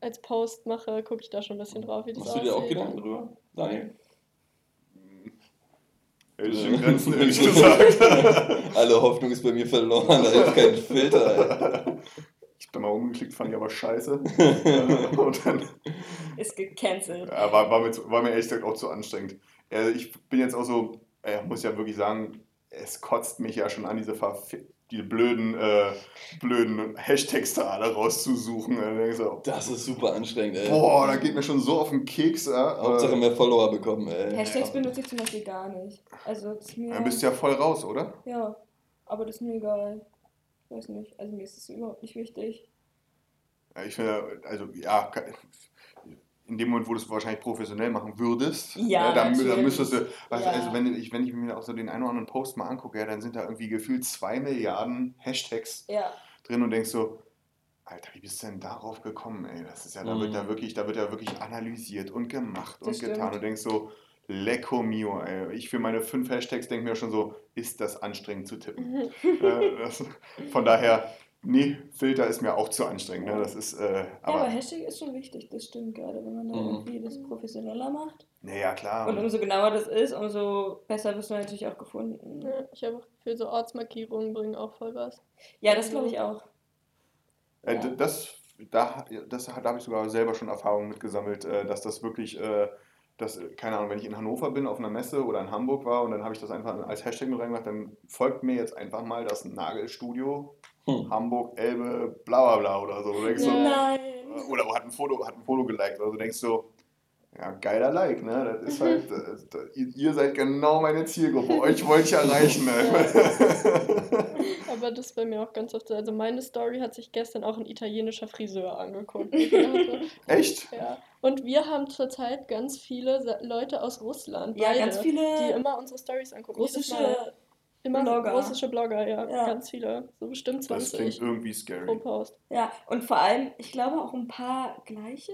als Post mache, gucke ich da schon ein bisschen drauf, wie das Machst du dir auch aussieht. Gedanken drüber? Daniel? Hätte ich in Grenzen, (laughs) ehrlich gesagt. Alle Hoffnung ist bei mir verloren, da hilft kein Filter. Ich hab da mal rumgeklickt, fand ich aber scheiße. (laughs) Und dann Ist gecancelt. ja, war, war, mir, zu- war mir ehrlich gesagt auch zu anstrengend. Äh, Ich bin jetzt auch so, äh, muss ja wirklich sagen, es kotzt mich ja schon an, diese, die blöden, äh, blöden Hashtags da alle rauszusuchen. Ich so, Das ist super anstrengend, ey. boah, da geht mir schon so auf den Keks. Äh, Hauptsache mehr Follower bekommen, ey. Hashtags benutze ich zum Beispiel gar nicht. Also das ist mir. Dann bist du ja voll raus, oder? Ja, aber das ist mir egal. Weiß nicht. Also mir ist das überhaupt nicht wichtig. Ja, Ich finde, also ja, in dem Moment, wo du es wahrscheinlich professionell machen würdest, Ja, ne, dann, dann müsstest du, also, Ja. also wenn, ich, wenn ich mir auch so den einen oder anderen Post mal angucke, ja, dann sind da irgendwie gefühlt zwei Milliarden Hashtags Ja, drin und denkst so, Alter, wie bist du denn darauf gekommen, ey? Das ist ja, da wird Mhm. ja wirklich, da wird ja wirklich analysiert und gemacht und Das getan stimmt. und denkst so, lecco mio, ey. Ich für meine fünf Hashtags denke mir schon so, ist das anstrengend zu tippen? Mhm. äh, das, von daher, nee, Filter ist mir auch zu anstrengend, ne? Das ist, äh, ja aber, aber, Hashtag ist schon wichtig, das stimmt gerade, wenn man da Mhm. irgendwie das professioneller macht. naja, klar. Und umso genauer das ist, umso besser wirst du natürlich auch gefunden. Ja, ich habe auch für so Ortsmarkierungen bringen auch voll was. Ja, das glaube ich auch. Äh, Ja. das, da, das, da habe ich sogar selber schon Erfahrungen mitgesammelt, äh, dass das wirklich, äh, dass, äh, keine Ahnung, wenn ich in Hannover bin, auf einer Messe oder in Hamburg war und dann habe ich das einfach als Hashtag mit reingemacht, dann folgt mir jetzt einfach mal das Nagelstudio Hm. Hamburg, Elbe, bla bla bla oder so. Du denkst so. Nein. äh, oder hat ein Foto, hat ein Foto geliked oder du denkst so, ja, geiler Like, ne? Das ist halt, äh, da- ihr, ihr seid genau meine Zielgruppe, euch wollte ich erreichen. Ne? (laughs) (laughs) Aber das ist bei mir auch ganz oft so. Also meine Story hat sich gestern auch ein italienischer Friseur angeguckt. (laughs) Echt? ja. Und wir haben zurzeit ganz viele Leute aus Russland, Ja, beide, ganz viele die immer unsere Stories angucken. Russische. immer Blogger. russische Blogger, ja, Ja. ganz viele. So bestimmt Das klingt 20 irgendwie pro scary. Post. Ja, und vor allem, ich glaube auch ein paar gleiche.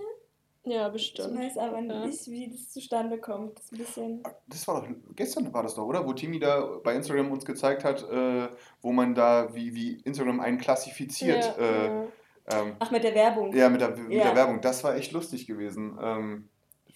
Ja, Ich bestimmt. weiß aber Ja. nicht, wie das zustande kommt. Das ein bisschen. Das war doch, gestern war das doch, oder? Wo Timmy da bei Instagram uns gezeigt hat, äh, wo man da, wie, wie Instagram einen klassifiziert. Ja, äh, ja. Ähm, Ach, mit der Werbung. ja, mit der, mit Ja. der Werbung. Das war echt lustig gewesen. Ähm,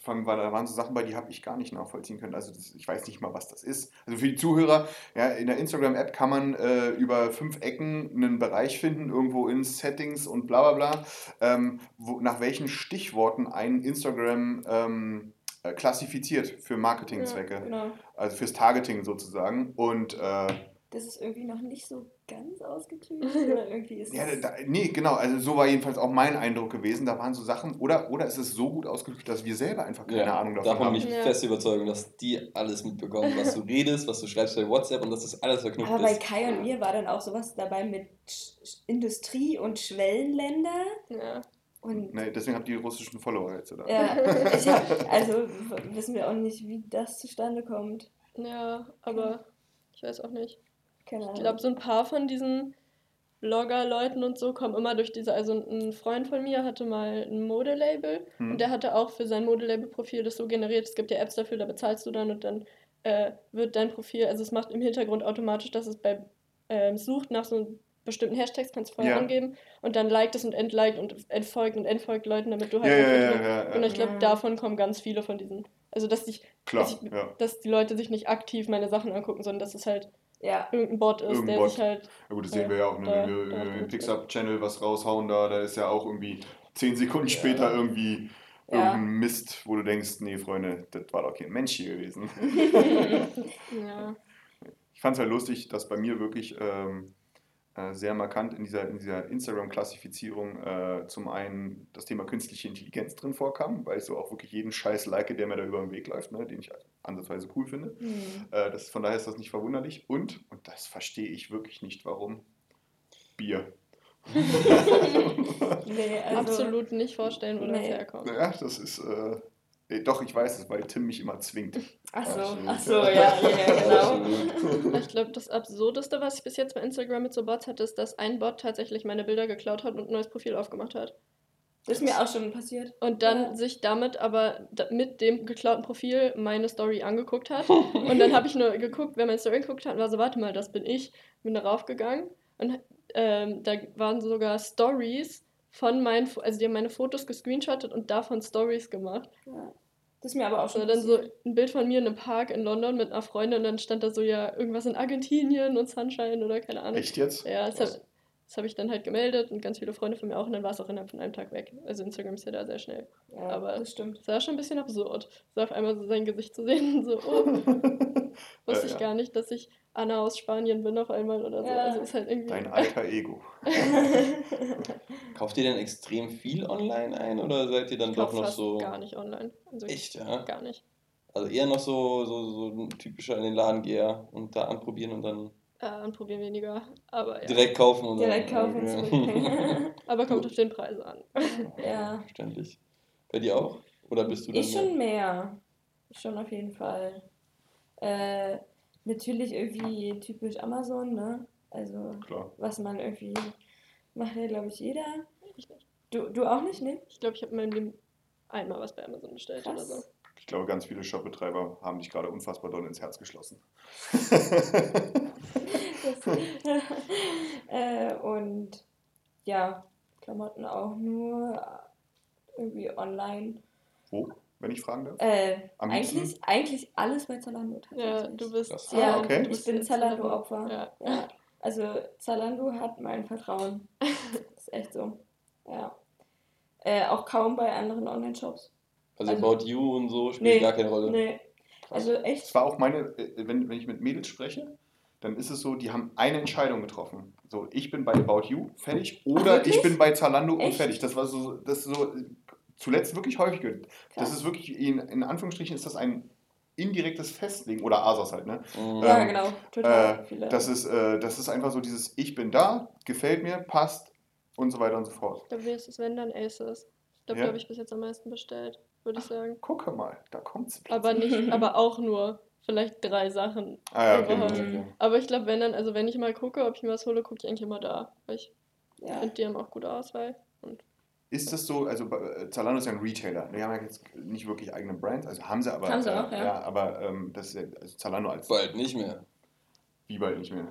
vor allem, weil da waren so Sachen bei, die habe ich gar nicht nachvollziehen können. Also das, ich weiß nicht mal, was das ist. Also für die Zuhörer, ja, in der Instagram-App kann man äh, über fünf Ecken einen Bereich finden, irgendwo in Settings und bla bla bla, ähm, wo, nach welchen Stichworten ein Instagram ähm, äh, klassifiziert für Marketingzwecke. Genau. Also fürs Targeting sozusagen. Und äh, Das ist irgendwie noch nicht so ganz ausgeklügelt. (laughs) oder irgendwie ist ja, da, nee, genau, also so war jedenfalls auch mein Eindruck gewesen. Da waren so Sachen, oder, oder ist es so gut ausgedrückt, dass wir selber einfach keine Ja, Ahnung davon davon haben. bin ich Ja. fest überzeugt, dass die alles mitbekommen, was du (laughs) redest, was du schreibst bei WhatsApp und dass das alles verknüpft Aber bei ist. Kai und mir war dann auch sowas dabei mit Industrie- und Schwellenländer. Ja. Und Nee, deswegen habt ihr die russischen Follower jetzt, oder? ja, (laughs) ich hab, also wissen wir auch nicht, wie das zustande kommt. ja, aber ich weiß auch nicht. Keine Ahnung. Ich glaube, so ein paar von diesen Blogger-Leuten und so kommen immer durch diese. Also ein Freund von mir hatte mal ein Modelabel Hm. und der hatte auch für sein Modelabel-Profil das so generiert. Es gibt ja Apps dafür, da bezahlst du dann und dann äh, wird dein Profil, also es macht im Hintergrund automatisch, dass es bei ähm, sucht nach so bestimmten Hashtags, kannst du vorher Ja. angeben und dann liked es und entliked und entfolgt und entfolgt Leuten, damit du halt ja, ja, ja, Und ich glaube, Ja. davon kommen ganz viele von diesen. Also dass sich, klar. dass ich- Ja. dass die Leute sich nicht aktiv meine Sachen angucken, sondern dass es halt ja, irgendein Bot ist, Irgendein der Bot. sich halt ja, gut, das sehen Ja, wir ja auch, ne, da- wenn wir im Pixar-Channel was raushauen, da, da ist ja auch irgendwie zehn Sekunden Ja. später irgendwie Ja. irgendein Mist, wo du denkst, nee, Freunde, das war doch kein Mensch hier gewesen. (laughs) Ja. Ich fand es halt lustig, dass bei mir wirklich ähm, äh, sehr markant in dieser, in dieser Instagram-Klassifizierung äh, zum einen das Thema künstliche Intelligenz drin vorkam, weil ich so auch wirklich jeden Scheiß like, der mir da über den Weg läuft, ne, den ich ansatzweise cool finde. hm. Äh, das, von daher ist das nicht verwunderlich. Und, und das verstehe ich wirklich nicht, warum, Bier. (laughs) (laughs) nee, also, Absolut nicht vorstellen, wo das Nee. herkommt. Ja, das ist, äh, Äh, Doch, ich weiß es, weil Tim mich immer zwingt. Ach so, Absolut. ach so, ja, ja, genau. Absolut. Ich glaube, das Absurdeste, was ich bis jetzt bei Instagram mit so Bots hatte, ist, dass ein Bot tatsächlich meine Bilder geklaut hat und ein neues Profil aufgemacht hat. Das ist mir auch schon passiert. Und dann Ja. sich damit aber da, mit dem geklauten Profil meine Story angeguckt hat. (laughs) Und dann habe ich nur geguckt, wer meine Story geguckt hat, und war so, warte mal, das bin ich. Bin darauf gegangen und ähm, da waren sogar Stories von meinen, also die haben meine Fotos gescreenshottet und davon Stories gemacht. Ja. Das ist mir aber auch So, schon dann so ein Bild von mir in einem Park in London mit einer Freundin und dann stand da so ja irgendwas in Argentinien und Sunshine oder keine Ahnung. Echt jetzt? Ja, das Krass. habe hab ich dann halt gemeldet und ganz viele Freunde von mir auch und dann war es auch innerhalb von einem Tag weg. Also Instagram ist ja da sehr schnell. Ja, aber- das stimmt. Das war schon ein bisschen absurd, so auf einmal so sein Gesicht zu sehen und (laughs) so, oh, (laughs) wusste Äh, ich ja. gar nicht, dass ich Anna aus Spanien bin auf einmal oder so. Ja. Also ist halt irgendwie. Dein alter Ego. (laughs) Kauft ihr denn extrem viel online ein oder seid ihr dann ich doch noch fast so. gar nicht online. Also Echt, ja? Gar nicht. Also eher noch so, so, so ein typischer in den Laden geher und da anprobieren und dann Äh, anprobieren weniger. Aber ja. direkt kaufen und Direkt kaufen, Ja. (laughs) (laughs) Aber kommt auf den Preis an. (laughs) ja. Verständlich. Bei dir auch? Oder bist du dann Ich schon mehr. Schon auf jeden Fall. Äh, natürlich irgendwie typisch Amazon, ne? Also, Klar. was man irgendwie macht ja, glaube ich, jeder. Ich nicht. Du, du auch nicht, ne? Ich glaube, ich habe in meinem Leben einmal was bei Amazon bestellt oder so. Glaube, ganz viele Shopbetreiber haben dich gerade unfassbar doll ins Herz geschlossen. Das, (laughs) äh, und ja, Klamotten auch nur irgendwie online. Wo, wenn ich fragen darf? Äh, eigentlich, eigentlich alles bei Zalando Ja, tatsächlich. du bist. Krass. Ja, Ah, okay. du ich bist bin Zalando-Opfer. Ja. Ja. Also Zalando hat mein Vertrauen. (laughs) Das ist echt so. Ja. Äh, auch kaum bei anderen Online-Shops. Also, Also- About You und so spielt Nee, gar keine Rolle. Nee. Also Das echt. war auch meine, äh, wenn, wenn ich mit Mädels spreche, dann ist es so, die haben eine Entscheidung getroffen. So, ich bin bei About You, fertig, oder wirklich? ich bin bei Zalando und Echt? fertig. Das war so, das ist so zuletzt wirklich häufig. gehört. Das ist wirklich, in, in Anführungsstrichen ist das ein indirektes Festlegen, oder ASOS halt, ne? Mhm. Ja, Ähm, genau. Total Äh, viele. das, ist, äh, das ist einfach so dieses, ich bin da, gefällt mir, passt und so weiter und so fort. Ich glaube, wie ist es, wenn dann Aces? Ich glaube, Ja. da habe ich bis jetzt am meisten bestellt, würde ich sagen. Gucke mal, da kommt's. Aber nicht, (laughs) aber auch nur vielleicht drei Sachen. Ah ja, okay. Okay. Aber ich glaube, wenn dann, also wenn ich mal gucke, ob ich mir was hole, gucke ich eigentlich immer da. Weil ich ja. finde, die haben auch gute Auswahl. Und Ist das so, also äh, Zalando ist ja ein Retailer, die haben ja jetzt nicht wirklich eigene Brands, also haben sie aber. Haben sie äh, auch, ja. aber ähm, das ist ja, also Zalando als Bald nicht mehr. wie bald nicht mehr.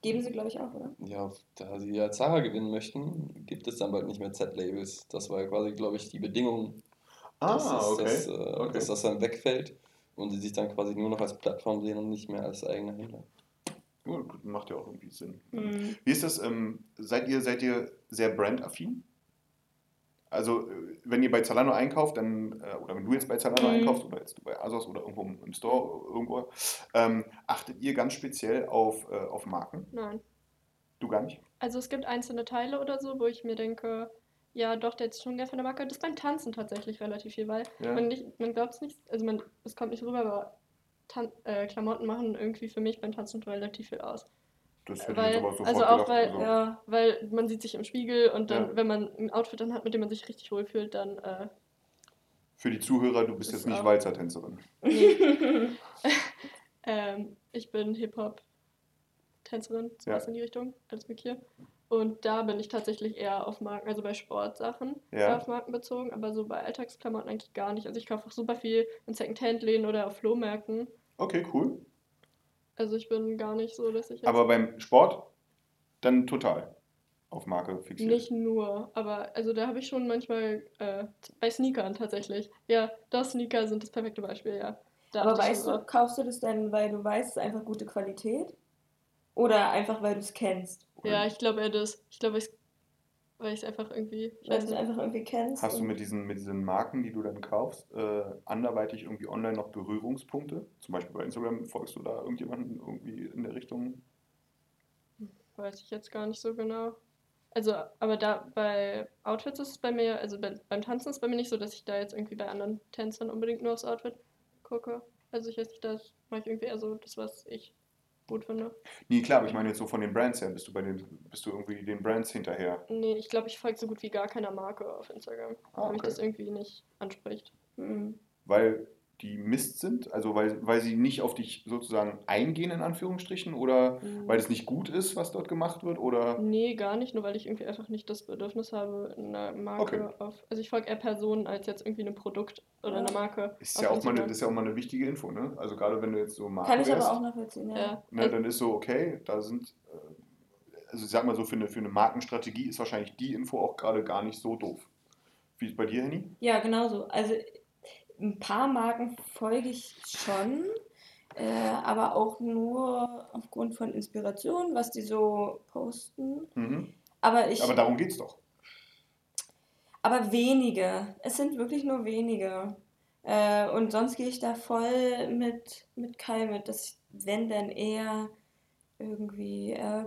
Geben sie, glaube ich, auch, oder? Ja, da sie ja Zara gewinnen möchten, gibt es dann bald nicht mehr Z-Labels. Das war ja quasi, glaube ich, die Bedingung, dass, es, dass, äh, Ah, okay. dass das dann wegfällt und sie sich dann quasi nur noch als Plattform sehen und nicht mehr als eigener Händler. Gut, macht ja auch irgendwie Sinn. Mhm. Wie ist das, ähm, seid ihr, seid ihr sehr brandaffin? Also, äh, wenn ihr bei Zalando einkauft, dann, äh, oder wenn du jetzt bei Zalando Mhm. einkaufst oder jetzt bei Asos oder irgendwo im im Store irgendwo, ähm, achtet ihr ganz speziell auf, äh, auf Marken? nein. Du gar nicht? Also es gibt einzelne Teile oder so, wo ich mir denke, ja doch, der ist schon gerne von der Marke. Das ist beim Tanzen tatsächlich relativ viel, weil Ja. man, nicht, man glaubt es nicht, also man, es kommt nicht rüber, aber Tan äh, Klamotten machen irgendwie für mich beim Tanzen relativ viel aus. Das hätte Weil- ich jetzt aber sofort also auch gedacht. weil- also, Ja. Weil man sieht sich im Spiegel und dann, Ja. wenn man ein Outfit dann hat, mit dem man sich richtig wohlfühlt, dann äh, Für die Zuhörer, du bist jetzt nicht. Walzertänzerin. (laughs) ähm, ich bin Hip-Hop-Tänzerin, Ja. was in die Richtung, als hier. Und da bin ich tatsächlich eher auf Marken, also bei Sportsachen Ja. eher auf Marken bezogen, aber so bei Alltagsklamotten eigentlich gar nicht. Also ich kaufe auch super viel in Secondhand-Läden oder auf Flohmärkten. Okay, cool. Also ich bin gar nicht so, dass ich Aber beim Sport dann total auf Marke fixiert. nicht nur, aber also da habe ich schon manchmal äh, bei Sneakern tatsächlich. Ja, das Sneaker sind das perfekte Beispiel, ja. Da Aber weißt du, kaufst du das denn, weil du weißt, es ist einfach gute Qualität? Oder einfach, weil du es kennst? Ja, ich glaube eher das. Ich glaube, ich, weil ich es einfach irgendwie. Weil weiß du es einfach irgendwie kennst? Hast du mit diesen, mit diesen Marken, die du dann kaufst, äh, anderweitig irgendwie online noch Berührungspunkte? Zum Beispiel bei Instagram folgst du da irgendjemanden irgendwie in der Richtung? Weiß ich jetzt gar nicht so genau. Also, aber da bei Outfits ist es bei mir, also bei, beim Tanzen ist es bei mir nicht so, dass ich da jetzt irgendwie bei anderen Tänzern unbedingt nur aufs Outfit gucke. Also ich weiß nicht, das mache ich irgendwie eher so das, was ich gut finde. Nee, klar, aber ich meine jetzt so von den Brands her, bist du bei den, bist du irgendwie den Brands hinterher? Nee, ich glaube, ich folge so gut wie gar keiner Marke auf Instagram, Ah, weil mich okay. das irgendwie nicht anspricht. Mhm. weil die Mist sind? Also weil, weil sie nicht auf dich sozusagen eingehen, in Anführungsstrichen? Oder Mhm. weil es nicht gut ist, was dort gemacht wird? Oder Nee, gar nicht, nur weil ich irgendwie einfach nicht das Bedürfnis habe, eine Marke Okay. auf. Also ich folge eher Personen als jetzt irgendwie ein Produkt oder eine Marke. ist ja auch mal eine, das ist ja auch mal eine wichtige Info, ne? Also gerade wenn du jetzt so Marke Kann ich aber wärst, auch nachvollziehen, ja. Ja. ne, dann ist so, okay, da sind, äh, also ich sag mal so, für eine, für eine Markenstrategie ist wahrscheinlich die Info auch gerade gar nicht so doof. Wie ist es bei dir, Henny? Ja, genau so. Also ein paar Marken folge ich schon, äh, aber auch nur aufgrund von Inspiration, was die so posten. Mhm. Aber ich. Aber darum geht's doch. Aber wenige. Es sind wirklich nur wenige. Äh, und sonst gehe ich da voll mit, mit Kai mit, dass ich, wenn dann eher irgendwie äh,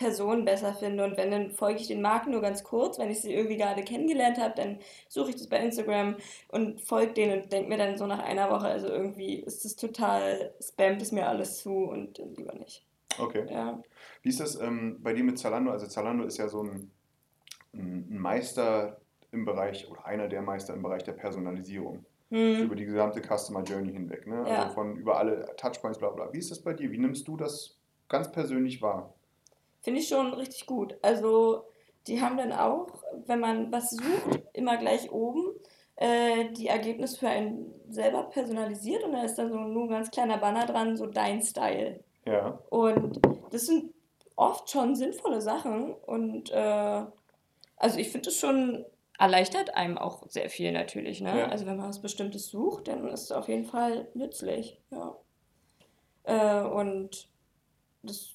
Personen besser finde. Und wenn, dann folge ich den Marken nur ganz kurz. Wenn ich sie irgendwie gerade kennengelernt habe, dann suche ich das bei Instagram und folge denen und denke mir dann so nach einer Woche, also irgendwie ist das total, spammt es mir alles zu und lieber nicht. Okay. Ja. Wie ist das ähm, bei dir mit Zalando? Also Zalando ist ja so ein, ein Meister im Bereich oder einer der Meister im Bereich der Personalisierung Hm. über die gesamte Customer Journey hinweg. Ne? Ja. Also von über alle Touchpoints, bla bla. Wie ist das bei dir? Wie nimmst du das ganz persönlich wahr? Finde ich schon richtig gut. Also, die haben dann auch, wenn man was sucht, immer gleich oben äh, die Ergebnisse für einen selber personalisiert und da ist dann so nur ein ganz kleiner Banner dran, so dein Style. Ja. Und das sind oft schon sinnvolle Sachen und äh, also ich finde es schon erleichtert einem auch sehr viel natürlich. Ne? Ja. Also wenn man was Bestimmtes sucht, dann ist es auf jeden Fall nützlich. Ja. Äh, und das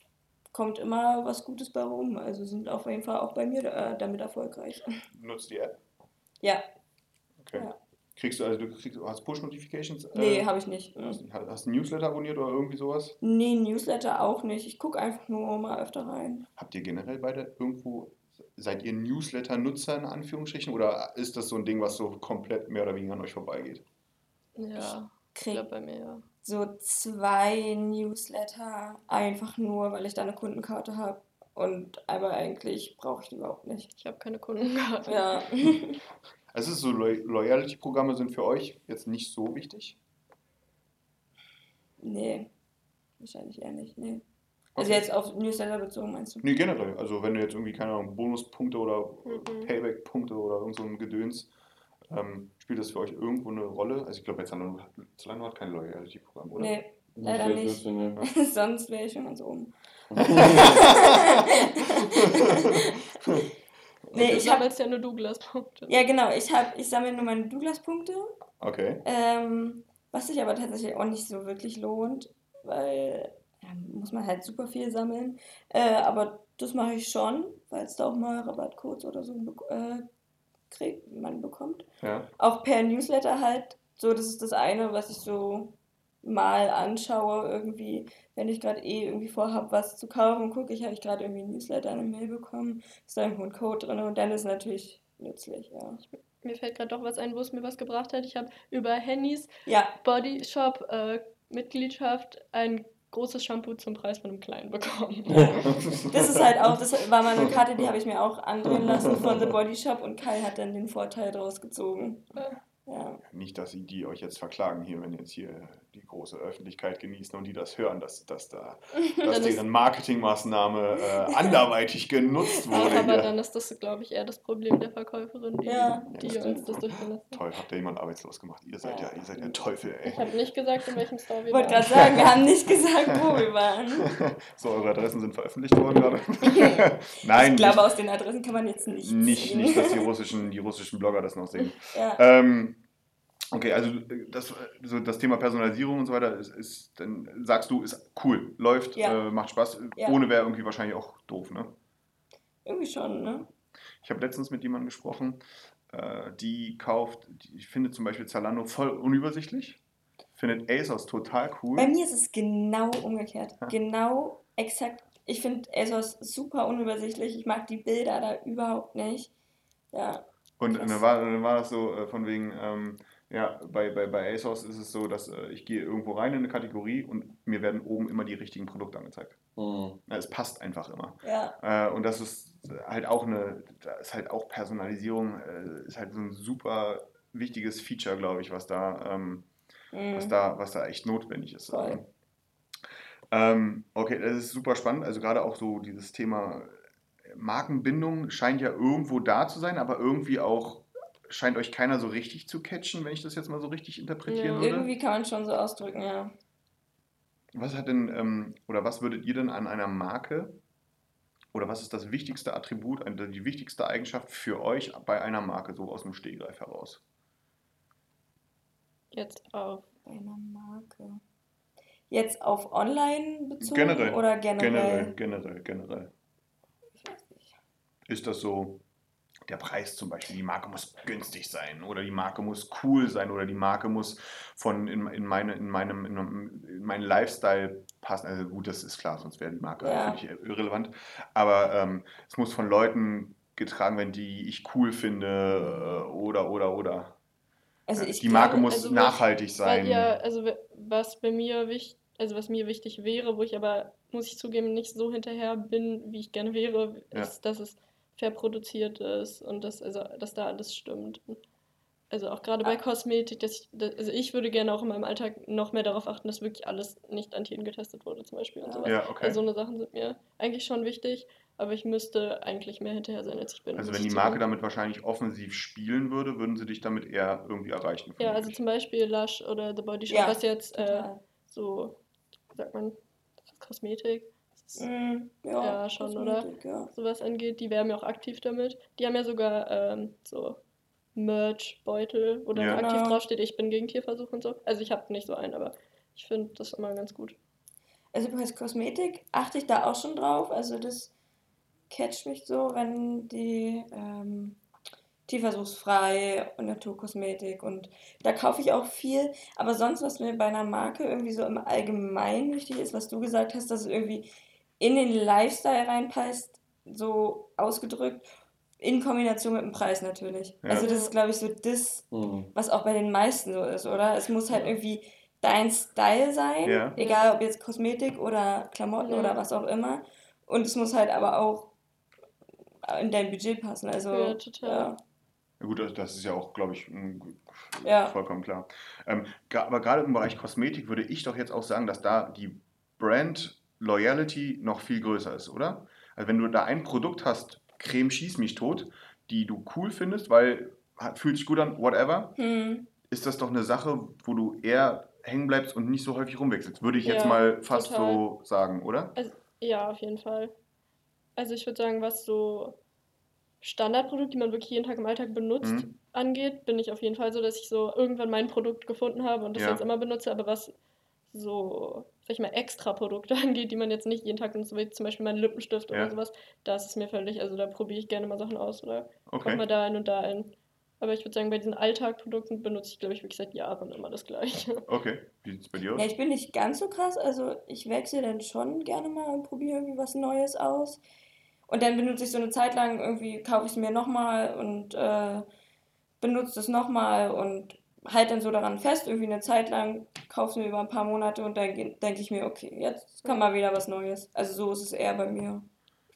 kommt immer was Gutes bei rum. Also sind auf jeden Fall auch bei mir äh, damit erfolgreich. Nutzt die App? Ja, Okay. Ja. Kriegst du, also du kriegst, hast Push-Notifications? nee, Äh, habe ich nicht. Mhm. hast, hast du ein Newsletter abonniert oder irgendwie sowas? Nee, Newsletter auch nicht. Ich gucke einfach nur mal öfter rein. Habt ihr generell beide irgendwo, seid ihr Newsletter-Nutzer in Anführungsstrichen oder ist das so ein Ding, was so komplett mehr oder weniger an euch vorbeigeht? Ja, ich glaube bei mir ja. So zwei Newsletter, einfach nur, weil ich da eine Kundenkarte habe. Und aber eigentlich brauche ich die überhaupt nicht. Ich habe keine Kundenkarte. Ja. (laughs) Also es ist so Loy Loyalty-Programme sind für euch jetzt nicht so wichtig. nee. Wahrscheinlich eher nicht. Nee. Also Okay. jetzt auf Newsletter bezogen, meinst du? Nee, generell. Also wenn du jetzt irgendwie, keine Ahnung, Bonuspunkte oder Mhm. Payback-Punkte oder irgend so ein Gedöns, ähm, spielt das für euch irgendwo eine Rolle? Also ich glaube, jetzt Zalando hat, Zalando hat kein Loyalty-Programm, oder? Nee, Leider nicht. wir- (laughs) sonst wäre ich schon ganz oben. (laughs) Nee, ich habe. sammelst ja nur Douglas-Punkte. Ja, genau. Ich, hab, ich sammle nur meine Douglas-Punkte. Okay. Ähm, was sich aber tatsächlich auch nicht so wirklich lohnt, weil ja, muss man halt super viel sammeln. Äh, aber das mache ich schon, weil es da auch mal Rabattcodes oder so äh, kriegt, man bekommt. Ja. Auch per Newsletter halt. So, das ist das eine, was ich so mal anschaue, irgendwie, wenn ich gerade eh irgendwie vorhabe, was zu kaufen, gucke ich, habe ich gerade irgendwie ein Newsletter, eine Mail bekommen, ist da irgendwo ein Code drin und dann ist es natürlich nützlich, ja. Mir fällt gerade doch was ein, wo es mir was gebracht hat. Ich habe über Hennys Ja, Body Shop äh, Mitgliedschaft ein großes Shampoo zum Preis von einem kleinen bekommen. (laughs) Das ist halt auch, das war mal eine Karte, die habe ich mir auch andrehen lassen von The Body Shop und Kai hat dann den Vorteil daraus gezogen. Ja. Nicht, dass sie die euch jetzt verklagen hier, wenn jetzt hier die große Öffentlichkeit genießen und die das hören, dass, dass, da, (laughs) dass deren Marketingmaßnahme äh, anderweitig genutzt (laughs) wurde. aber hier. dann ist das, glaube ich, eher das Problem der Verkäuferin, die, Ja, die das uns das durchgelassen hat. Toll, habt ihr jemand arbeitslos gemacht. Ihr seid ja, Ja. ihr seid der Teufel, Ich ey. habe nicht gesagt, in welchem Store wir Ich wollte waren. gerade sagen, wir haben nicht (laughs) gesagt, wo wir waren. So, eure Adressen sind veröffentlicht worden gerade. Nein, ich glaube, nicht, aus den Adressen kann man jetzt nicht nicht, nicht, dass die russischen, die russischen Blogger das noch sehen. Ja. Ähm, okay, also äh, das, so das Thema Personalisierung und so weiter ist, ist dann sagst du, ist cool, läuft, Ja. äh, macht Spaß. Ja. Ohne wäre irgendwie wahrscheinlich auch doof, ne? Irgendwie schon, ne? Ich habe letztens mit jemandem gesprochen, äh, die kauft, die, ich finde zum Beispiel Zalando voll unübersichtlich, findet ASOS total cool. Bei mir ist es genau umgekehrt. Ja. Genau, exakt. Ich finde ASOS super unübersichtlich. Ich mag die Bilder da überhaupt nicht. Ja, Und dann war, dann war das so äh, von wegen, ähm, ja, bei, bei, bei ASOS ist es so, dass äh, ich gehe irgendwo rein in eine Kategorie und mir werden oben immer die richtigen Produkte angezeigt. Hm. Ja, es passt einfach immer. ja, Äh, und das ist halt auch eine, da ist halt auch Personalisierung, äh, ist halt so ein super wichtiges Feature, glaube ich, was da, ähm, was Mhm. da, was da echt notwendig ist. Voll. Ähm, okay, das ist super spannend. Also gerade auch so dieses Thema Markenbindung scheint ja irgendwo da zu sein, aber irgendwie auch scheint euch keiner so richtig zu catchen, wenn ich das jetzt mal so richtig interpretieren Ja. würde. Irgendwie kann man schon so ausdrücken, ja. Was hat denn, ähm, oder was würdet ihr denn an einer Marke, oder was ist das wichtigste Attribut, die wichtigste Eigenschaft für euch bei einer Marke, so aus dem Stehgreif heraus? Jetzt auf. Einer Marke. Jetzt auf online bezogen Generell. oder generell? Generell, generell, generell. Ich weiß nicht. Ist das so der Preis zum Beispiel? Die Marke muss günstig sein oder die Marke muss cool sein oder die Marke muss von in, in, meine, in, meinem, in, in meinen Lifestyle passen. Also gut, das ist klar, sonst wäre die Marke Ja. völlig irrelevant. Aber ähm, es muss von Leuten getragen werden, die ich cool finde äh, oder, oder, oder. Also Äh, ich die Marke glaube- muss also nachhaltig sein. Weil, ja, also was bei mir wichtig, also was mir wichtig wäre, wo ich aber, muss ich zugeben, nicht so hinterher bin, wie ich gerne wäre, Ja. ist, dass es fair produziert ist und dass, also, dass da alles stimmt. Also auch gerade bei Ah. Kosmetik, dass ich, da- also ich würde gerne auch in meinem Alltag noch mehr darauf achten, dass wirklich alles nicht an Tieren getestet wurde, zum Beispiel und Ja. sowas. Ja, okay. Also so eine Sachen sind mir eigentlich schon wichtig, aber ich müsste eigentlich mehr hinterher sein, als ich bin. Also wenn die Marke damit wahrscheinlich offensiv spielen würde, würden sie dich damit eher irgendwie erreichen. Ja, also zum Beispiel Lush oder The Body Shop, Ja, was jetzt äh, so, wie sagt man, das ist Kosmetik, Mm, ja, Ja, schon, oder? Kosmetik, Ja. sowas angeht, die werben ja auch aktiv damit. Die haben ja sogar ähm, so Merch-Beutel, wo dann Ja. aktiv Genau. draufsteht, ich bin gegen Tierversuch und so. Also ich habe nicht so einen, aber ich finde das immer ganz gut. Also bei Kosmetik achte ich da auch schon drauf. Also das catcht mich so, wenn die ähm, tierversuchsfrei und Naturkosmetik und da kaufe ich auch viel. Aber sonst, was mir bei einer Marke irgendwie so im Allgemeinen wichtig ist, was du gesagt hast, dass es irgendwie in den Lifestyle reinpasst, so ausgedrückt, in Kombination mit dem Preis natürlich. Ja. Also das ist, glaube ich, so das, Mhm. was auch bei den meisten so ist, oder? Es muss halt Ja. irgendwie dein Style sein, Ja. egal ob jetzt Kosmetik oder Klamotten Ja. oder was auch immer. Und es muss halt aber auch in dein Budget passen. Also, Ja, total. ja. Gut, das- das ist ja auch, glaube ich, Ja. vollkommen klar. Ähm, aber gerade im Bereich Kosmetik würde ich doch jetzt auch sagen, dass da die Brand Loyalty noch viel größer ist, oder? Also wenn du da ein Produkt hast, Creme schieß mich tot, die du cool findest, weil hat, fühlt sich gut an, whatever, Hm. ist das doch eine Sache, wo du eher hängen bleibst und nicht so häufig rumwechselst. Würde ich jetzt Ja, mal fast total. so sagen, oder? Ja, auf jeden Fall. Also ich würde sagen, was so Standardprodukte, die man wirklich jeden Tag im Alltag benutzt, Mhm. angeht, bin ich auf jeden Fall so, dass ich so irgendwann mein Produkt gefunden habe und das Ja. jetzt immer benutze, aber was so, sag ich mal, extra Produkte (laughs) angeht, die man jetzt nicht jeden Tag benutzt, wie zum Beispiel mein Lippenstift Ja. oder sowas, da ist es mir völlig, also da probiere ich gerne mal Sachen aus oder Okay. mal da ein und da ein. Aber ich würde sagen, bei diesen Alltagprodukten benutze ich, glaube ich, wirklich seit Jahren immer das Gleiche. (laughs) Okay. Wie sieht es bei dir aus? Ja, ich bin nicht ganz so krass. Also ich wechsle dann schon gerne mal und probiere irgendwie was Neues aus. Und dann benutze ich so eine Zeit lang, irgendwie kaufe ich es mir nochmal und äh, benutze es nochmal und halte dann so daran fest, irgendwie eine Zeit lang, kaufe es mir über ein paar Monate und dann denke ich mir, okay, jetzt kann mal wieder was Neues. Also so ist es eher bei mir.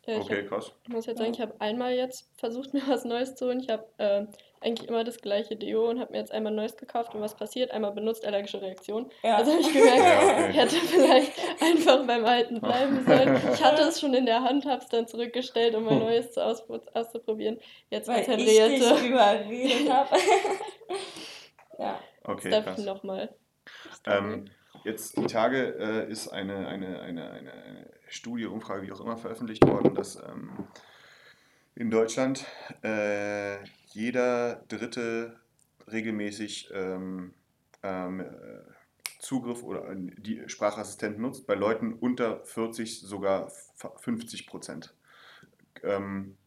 Ja, ich Okay, krass. Ich muss jetzt Ja. sagen, ich habe einmal jetzt versucht, (laughs) mir was Neues zu holen. Ich habe äh, eigentlich immer das gleiche Deo und habe mir jetzt einmal Neues gekauft und was passiert? Einmal benutzt, allergische Reaktion. Ja. Also habe ich gemerkt, (laughs) Ja, okay. ich hätte vielleicht einfach beim Alten bleiben (laughs) sollen. Ich hatte es schon in der Hand, habe es dann zurückgestellt, um mein Neues zu aus auszuprobieren. Jetzt Weil als ich dich überredet habe. Ja. Okay, darf krass. ich nochmal. Ähm, jetzt die Tage äh, ist eine, eine, eine, eine, Studie, Umfrage, wie auch immer, veröffentlicht worden, dass ähm, in Deutschland äh, jeder Dritte regelmäßig ähm, ähm, äh, Zugriff oder äh, die Sprachassistenten nutzt, bei Leuten unter 40 sogar f- 50 Prozent. Ähm,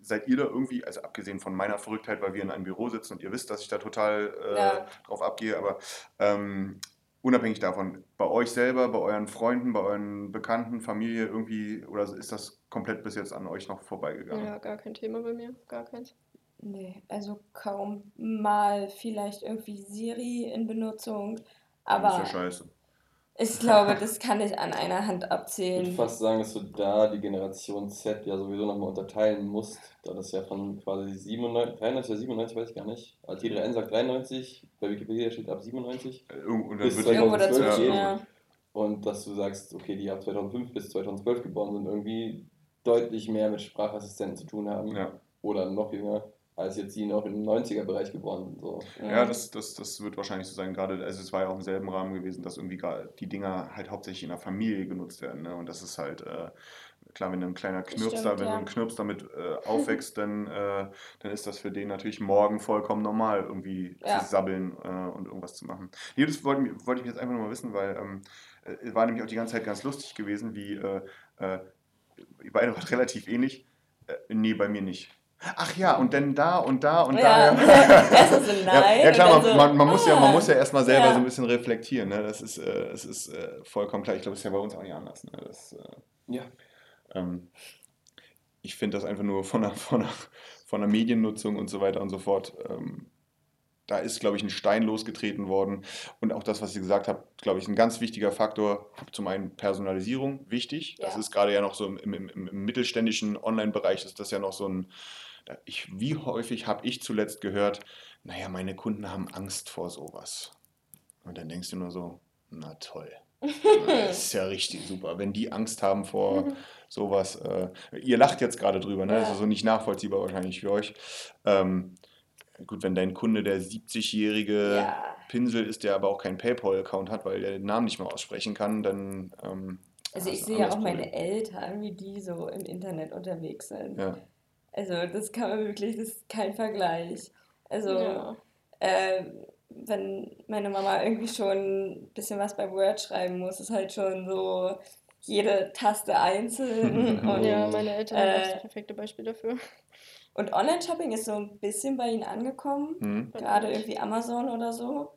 seid ihr da irgendwie, also abgesehen von meiner Verrücktheit, weil wir in einem Büro sitzen und ihr wisst, dass ich da total äh, Ja. drauf abgehe, aber ähm, unabhängig davon, bei euch selber, bei euren Freunden, bei euren Bekannten, Familie irgendwie, oder ist das komplett bis jetzt an euch noch vorbeigegangen? Ja, gar kein Thema bei mir. Gar keins. Nee, also kaum mal vielleicht irgendwie Siri in Benutzung. Aber das ist ja scheiße. Ich glaube, das kann ich an einer Hand Ich würde abzählen. fast sagen, dass du da die Generation Z ja sowieso nochmal unterteilen musst, da das ja von quasi 97, 93 oder 97, weiß ich gar nicht. Also T3N sagt 93, bei Wikipedia steht ab 97. Und dann Bis wird Irgendwo 2012 dazwischen, ja. Und dass du sagst, okay, die ab 2005 bis 2012 geboren sind, irgendwie deutlich mehr mit Sprachassistenten zu tun haben. Ja. Oder noch jünger, als jetzt die noch im 90er-Bereich geboren sind. So. Ja, das, das, das wird wahrscheinlich so sein. Gerade, also es war ja auch im selben Rahmen gewesen, dass irgendwie die Dinger halt hauptsächlich in der Familie genutzt werden. Ne? Und das ist halt, äh, klar, wenn ein kleiner Knirps da, wenn ja. ein Knirps damit äh, (laughs) aufwächst, dann, äh, dann ist das für den natürlich morgen vollkommen normal, irgendwie Ja. zu sabbeln äh, und irgendwas zu machen. Nee, das wollte, wollte ich jetzt einfach nur mal wissen, weil ähm, äh, war nämlich auch die ganze Zeit ganz lustig gewesen, wie äh, äh, wart (laughs) relativ ähnlich. Äh, nee, bei mir nicht. Ach ja, und dann da und da und Ja, (laughs) da. erst so nein. Ja, ja klar, man, man, man, muss ja, man ah. muss ja erstmal selber Ja. so ein bisschen reflektieren. Ne? Das ist, äh, das ist äh, vollkommen klar. Ich glaube, das ist ja bei uns auch nicht anders. Ne? Das, äh, Ja. ähm, ich finde das einfach nur von der, von, der, von der Mediennutzung und so weiter und so fort. Ähm, da ist, glaube ich, ein Stein losgetreten worden. Und auch das, was ihr gesagt habt, glaube ich, ein ganz wichtiger Faktor. Zum einen Personalisierung, wichtig. Das Ja. ist gerade ja noch so im, im, im, im mittelständischen Online-Bereich, ist das ja noch so ein. Ich, wie häufig habe ich zuletzt gehört, naja, meine Kunden haben Angst vor sowas. Und dann denkst du nur so, na toll. Das (laughs) ist ja richtig super. Wenn die Angst haben vor (laughs) sowas, äh, ihr lacht jetzt gerade drüber, ne? Das ist so nicht nachvollziehbar wahrscheinlich für euch. Ähm, gut, wenn dein Kunde der 70-jährige Ja. Pinsel ist, der aber auch keinen PayPal-Account hat, weil der den Namen nicht mehr aussprechen kann, dann. Ähm, Also ich sehe ja auch anderes meine Problem. Eltern, wie die so im Internet unterwegs sind. Ja. Also das kann man wirklich, das ist kein Vergleich. Also Ja. äh, wenn meine Mama irgendwie schon ein bisschen was bei Word schreiben muss, ist halt schon so jede Taste einzeln. (laughs) und, ja, meine Eltern äh, das perfekte Beispiel dafür. und Online-Shopping ist so ein bisschen bei ihnen angekommen. Hm? Gerade irgendwie Amazon oder so.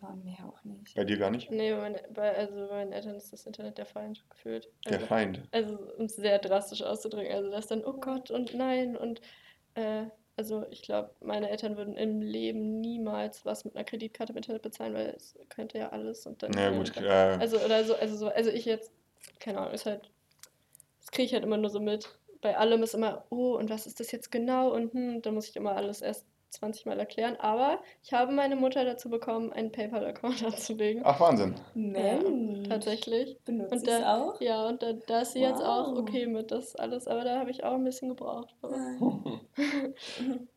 Aber mehr auch nicht. Bei dir gar nicht? Nee, bei, meine, bei, also bei meinen Eltern ist das Internet der Feind gefühlt. Der Also, Feind. also um es sehr drastisch auszudrücken. Also das dann, oh Gott und nein und äh, also ich glaube, meine Eltern würden im Leben niemals was mit einer Kreditkarte im Internet bezahlen, weil es könnte ja alles und dann. Ja, gut. dann- Äh, Also oder so, also so, also ich jetzt, keine Ahnung, ist halt, das kriege ich halt immer nur so mit. Bei allem ist immer, oh, und was ist das jetzt genau? Und hm, dann muss ich immer alles erst 20 Mal erklären. Aber ich habe meine Mutter dazu bekommen, einen PayPal-Account (laughs) anzulegen. ach, Wahnsinn. Mensch. Tatsächlich. Benutzt Und du es da- auch? Ja, und da, da ist sie jetzt auch Wow. okay mit das alles, aber da habe ich auch ein bisschen gebraucht. (laughs)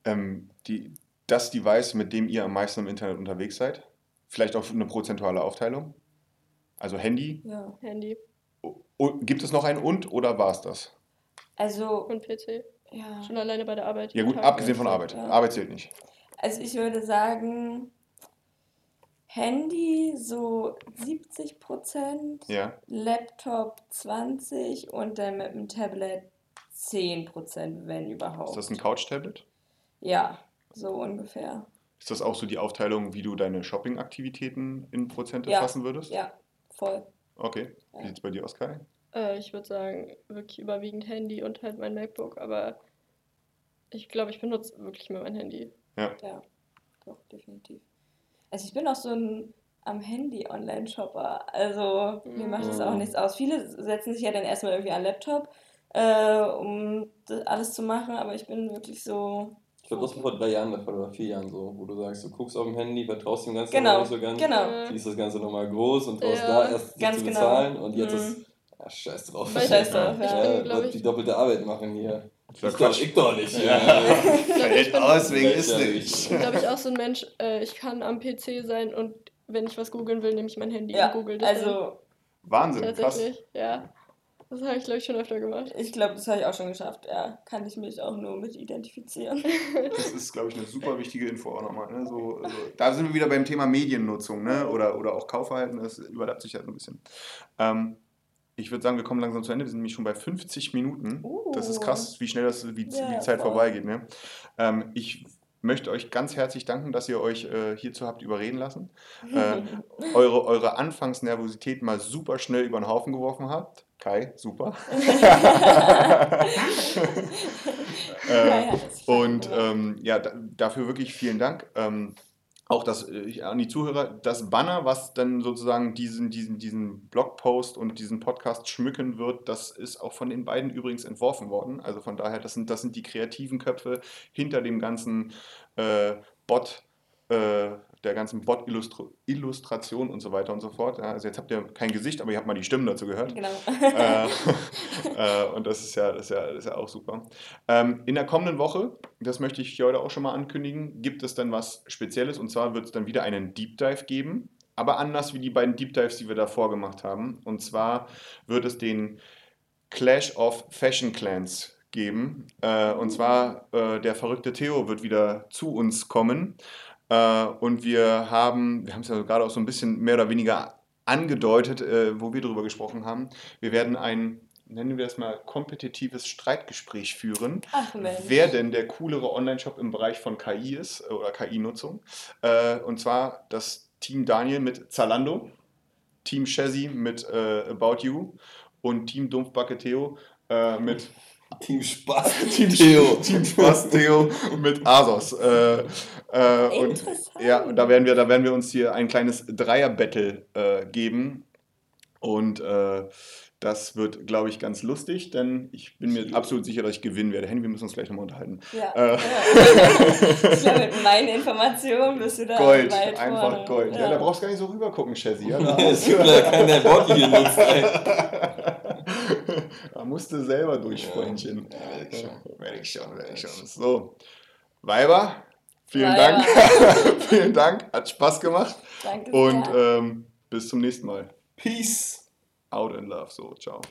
Ähm, die, das Device, mit dem ihr am meisten im Internet unterwegs seid? Vielleicht auch eine prozentuale Aufteilung? Also Handy? Ja. Handy O- gibt es noch ein und oder war es das? Also, und PC. Ja. Schon alleine bei der Arbeit. Ja gut, Tag abgesehen von. Arbeit. ja. Arbeit zählt nicht. Also ich würde sagen, Handy so 70 Prozent, Ja. Laptop 20 und dann mit dem Tablet 10 Prozent, wenn Ist überhaupt. das ein Couch-Tablet? Ja, so ungefähr. Ist das auch so die Aufteilung, wie du deine Shopping-Aktivitäten in Prozente Ja. fassen würdest? Ja, voll. Okay. Wie Ja. sieht es bei dir aus, Kai? Äh, ich würde sagen, wirklich überwiegend Handy und halt mein MacBook, aber ich glaube, ich benutze wirklich mehr mein Handy. Ja, doch, definitiv. Also ich bin auch so ein am Handy Online-Shopper. Also mir macht das auch Mhm. nichts aus. Viele setzen sich ja dann erstmal irgendwie an den Laptop, äh, um das alles zu machen, aber ich bin wirklich so. Ich glaube, das war vor drei Jahren der Fall oder vier Jahren so, wo du sagst, du guckst auf dem Handy, vertraust dem Ganzen Genau, nicht so ganz, genau. siehst das Ganze nochmal groß und traust Ja, da erst zu genau. bezahlen und jetzt Mhm. ist, ja, scheiß drauf. Scheiß drauf, ja. ja. Ich ich- die doppelte Arbeit machen hier. Ja, Das Quatsch. ich doch nicht. Ja. Fällt bin- aus wegen ist nicht. Ich bin, glaube ich, auch so ein Mensch, äh, ich kann am PC sein und wenn ich was googeln will, nehme ich mein Handy Ja, und google das dann. also Wahnsinn, krass. Tatsächlich, ja. Das habe ich, glaube ich, schon öfter gemacht. ich glaube, das habe ich auch schon geschafft. Ja, kann ich mich auch nur mit identifizieren. Das ist, glaube ich, eine super wichtige Info auch nochmal. Ne? So, also, da sind wir wieder beim Thema Mediennutzung ne? oder, oder auch Kaufverhalten. Das überlappt sich ja so ein bisschen. Ähm, ich würde sagen, wir kommen langsam zu Ende. Wir sind nämlich schon bei 50 Minuten. Das ist Uh. krass, wie schnell das, wie, wie die Zeit voll. vorbeigeht. Ne? Ähm, ich möchte euch ganz herzlich danken, dass ihr euch äh, hierzu habt überreden lassen. Äh, (laughs) eure, eure Anfangsnervosität mal super schnell über den Haufen geworfen habt. Kai, super. (laughs) (laughs) Äh, und ähm, ja, da, dafür wirklich vielen Dank. Ähm, auch das äh, an die Zuhörer, das Banner, was dann sozusagen diesen, diesen, diesen Blogpost und diesen Podcast schmücken wird, das ist auch von den beiden übrigens entworfen worden. Also von daher, das sind, das sind die kreativen Köpfe hinter dem ganzen äh, Bot, äh, der ganzen Bot-Illustration und so weiter und so fort. Ja, also jetzt habt ihr kein Gesicht, aber ihr habt mal die Stimmen dazu gehört. Genau. äh, (laughs) äh, und das ist ja, das ist ja, das ist ja auch super. Ähm, in der kommenden Woche, das möchte ich heute auch schon mal ankündigen, gibt es dann was Spezielles und zwar wird es dann wieder einen Deep Dive geben, aber anders wie die beiden Deep Dives, die wir davor gemacht haben. Und zwar wird es den Clash of Fashion Clans geben. Äh, und zwar äh, der verrückte Theo wird wieder zu uns kommen. Äh, und wir haben, wir haben es ja gerade auch so ein bisschen mehr oder weniger angedeutet, äh, wo wir darüber gesprochen haben. Wir werden ein, nennen wir das mal, kompetitives Streitgespräch führen, Ach Mensch. wer denn der coolere Online-Shop im Bereich von KI ist äh, oder KI-Nutzung. Äh, und zwar das Team Daniel mit Zalando, Team Chazzy mit äh, About You und Team Dumpfbacke Theo äh, mit Team Spaß. (laughs) Team, Theo. Team Spaß Theo mit Asos. Äh, äh, und, ja, und da werden wir, da werden wir uns hier ein kleines Dreier-Battle äh, geben. Und äh, das wird, glaube ich, ganz lustig, denn ich bin mir absolut sicher, dass ich gewinnen werde. Henry, wir müssen uns gleich nochmal unterhalten. Ja. Äh. ich glaube, (laughs) mit meinen Informationen bist du da Gold, weit einfach vorne. Gold. Ja. Ja. da brauchst du gar nicht so rübergucken, Chazzy. (laughs) Ja, da, Es gibt leider keinen, der hier nutzt. Da musst du selber durch, Freundchen. Ja, werde ich schon. Werde ich schon, werde ich schon. So, Weiber, vielen Weiber. Dank. (laughs) vielen Dank, hat Spaß gemacht. Danke Und sehr. ähm, bis zum nächsten Mal. Peace. Out in Love, so, ciao.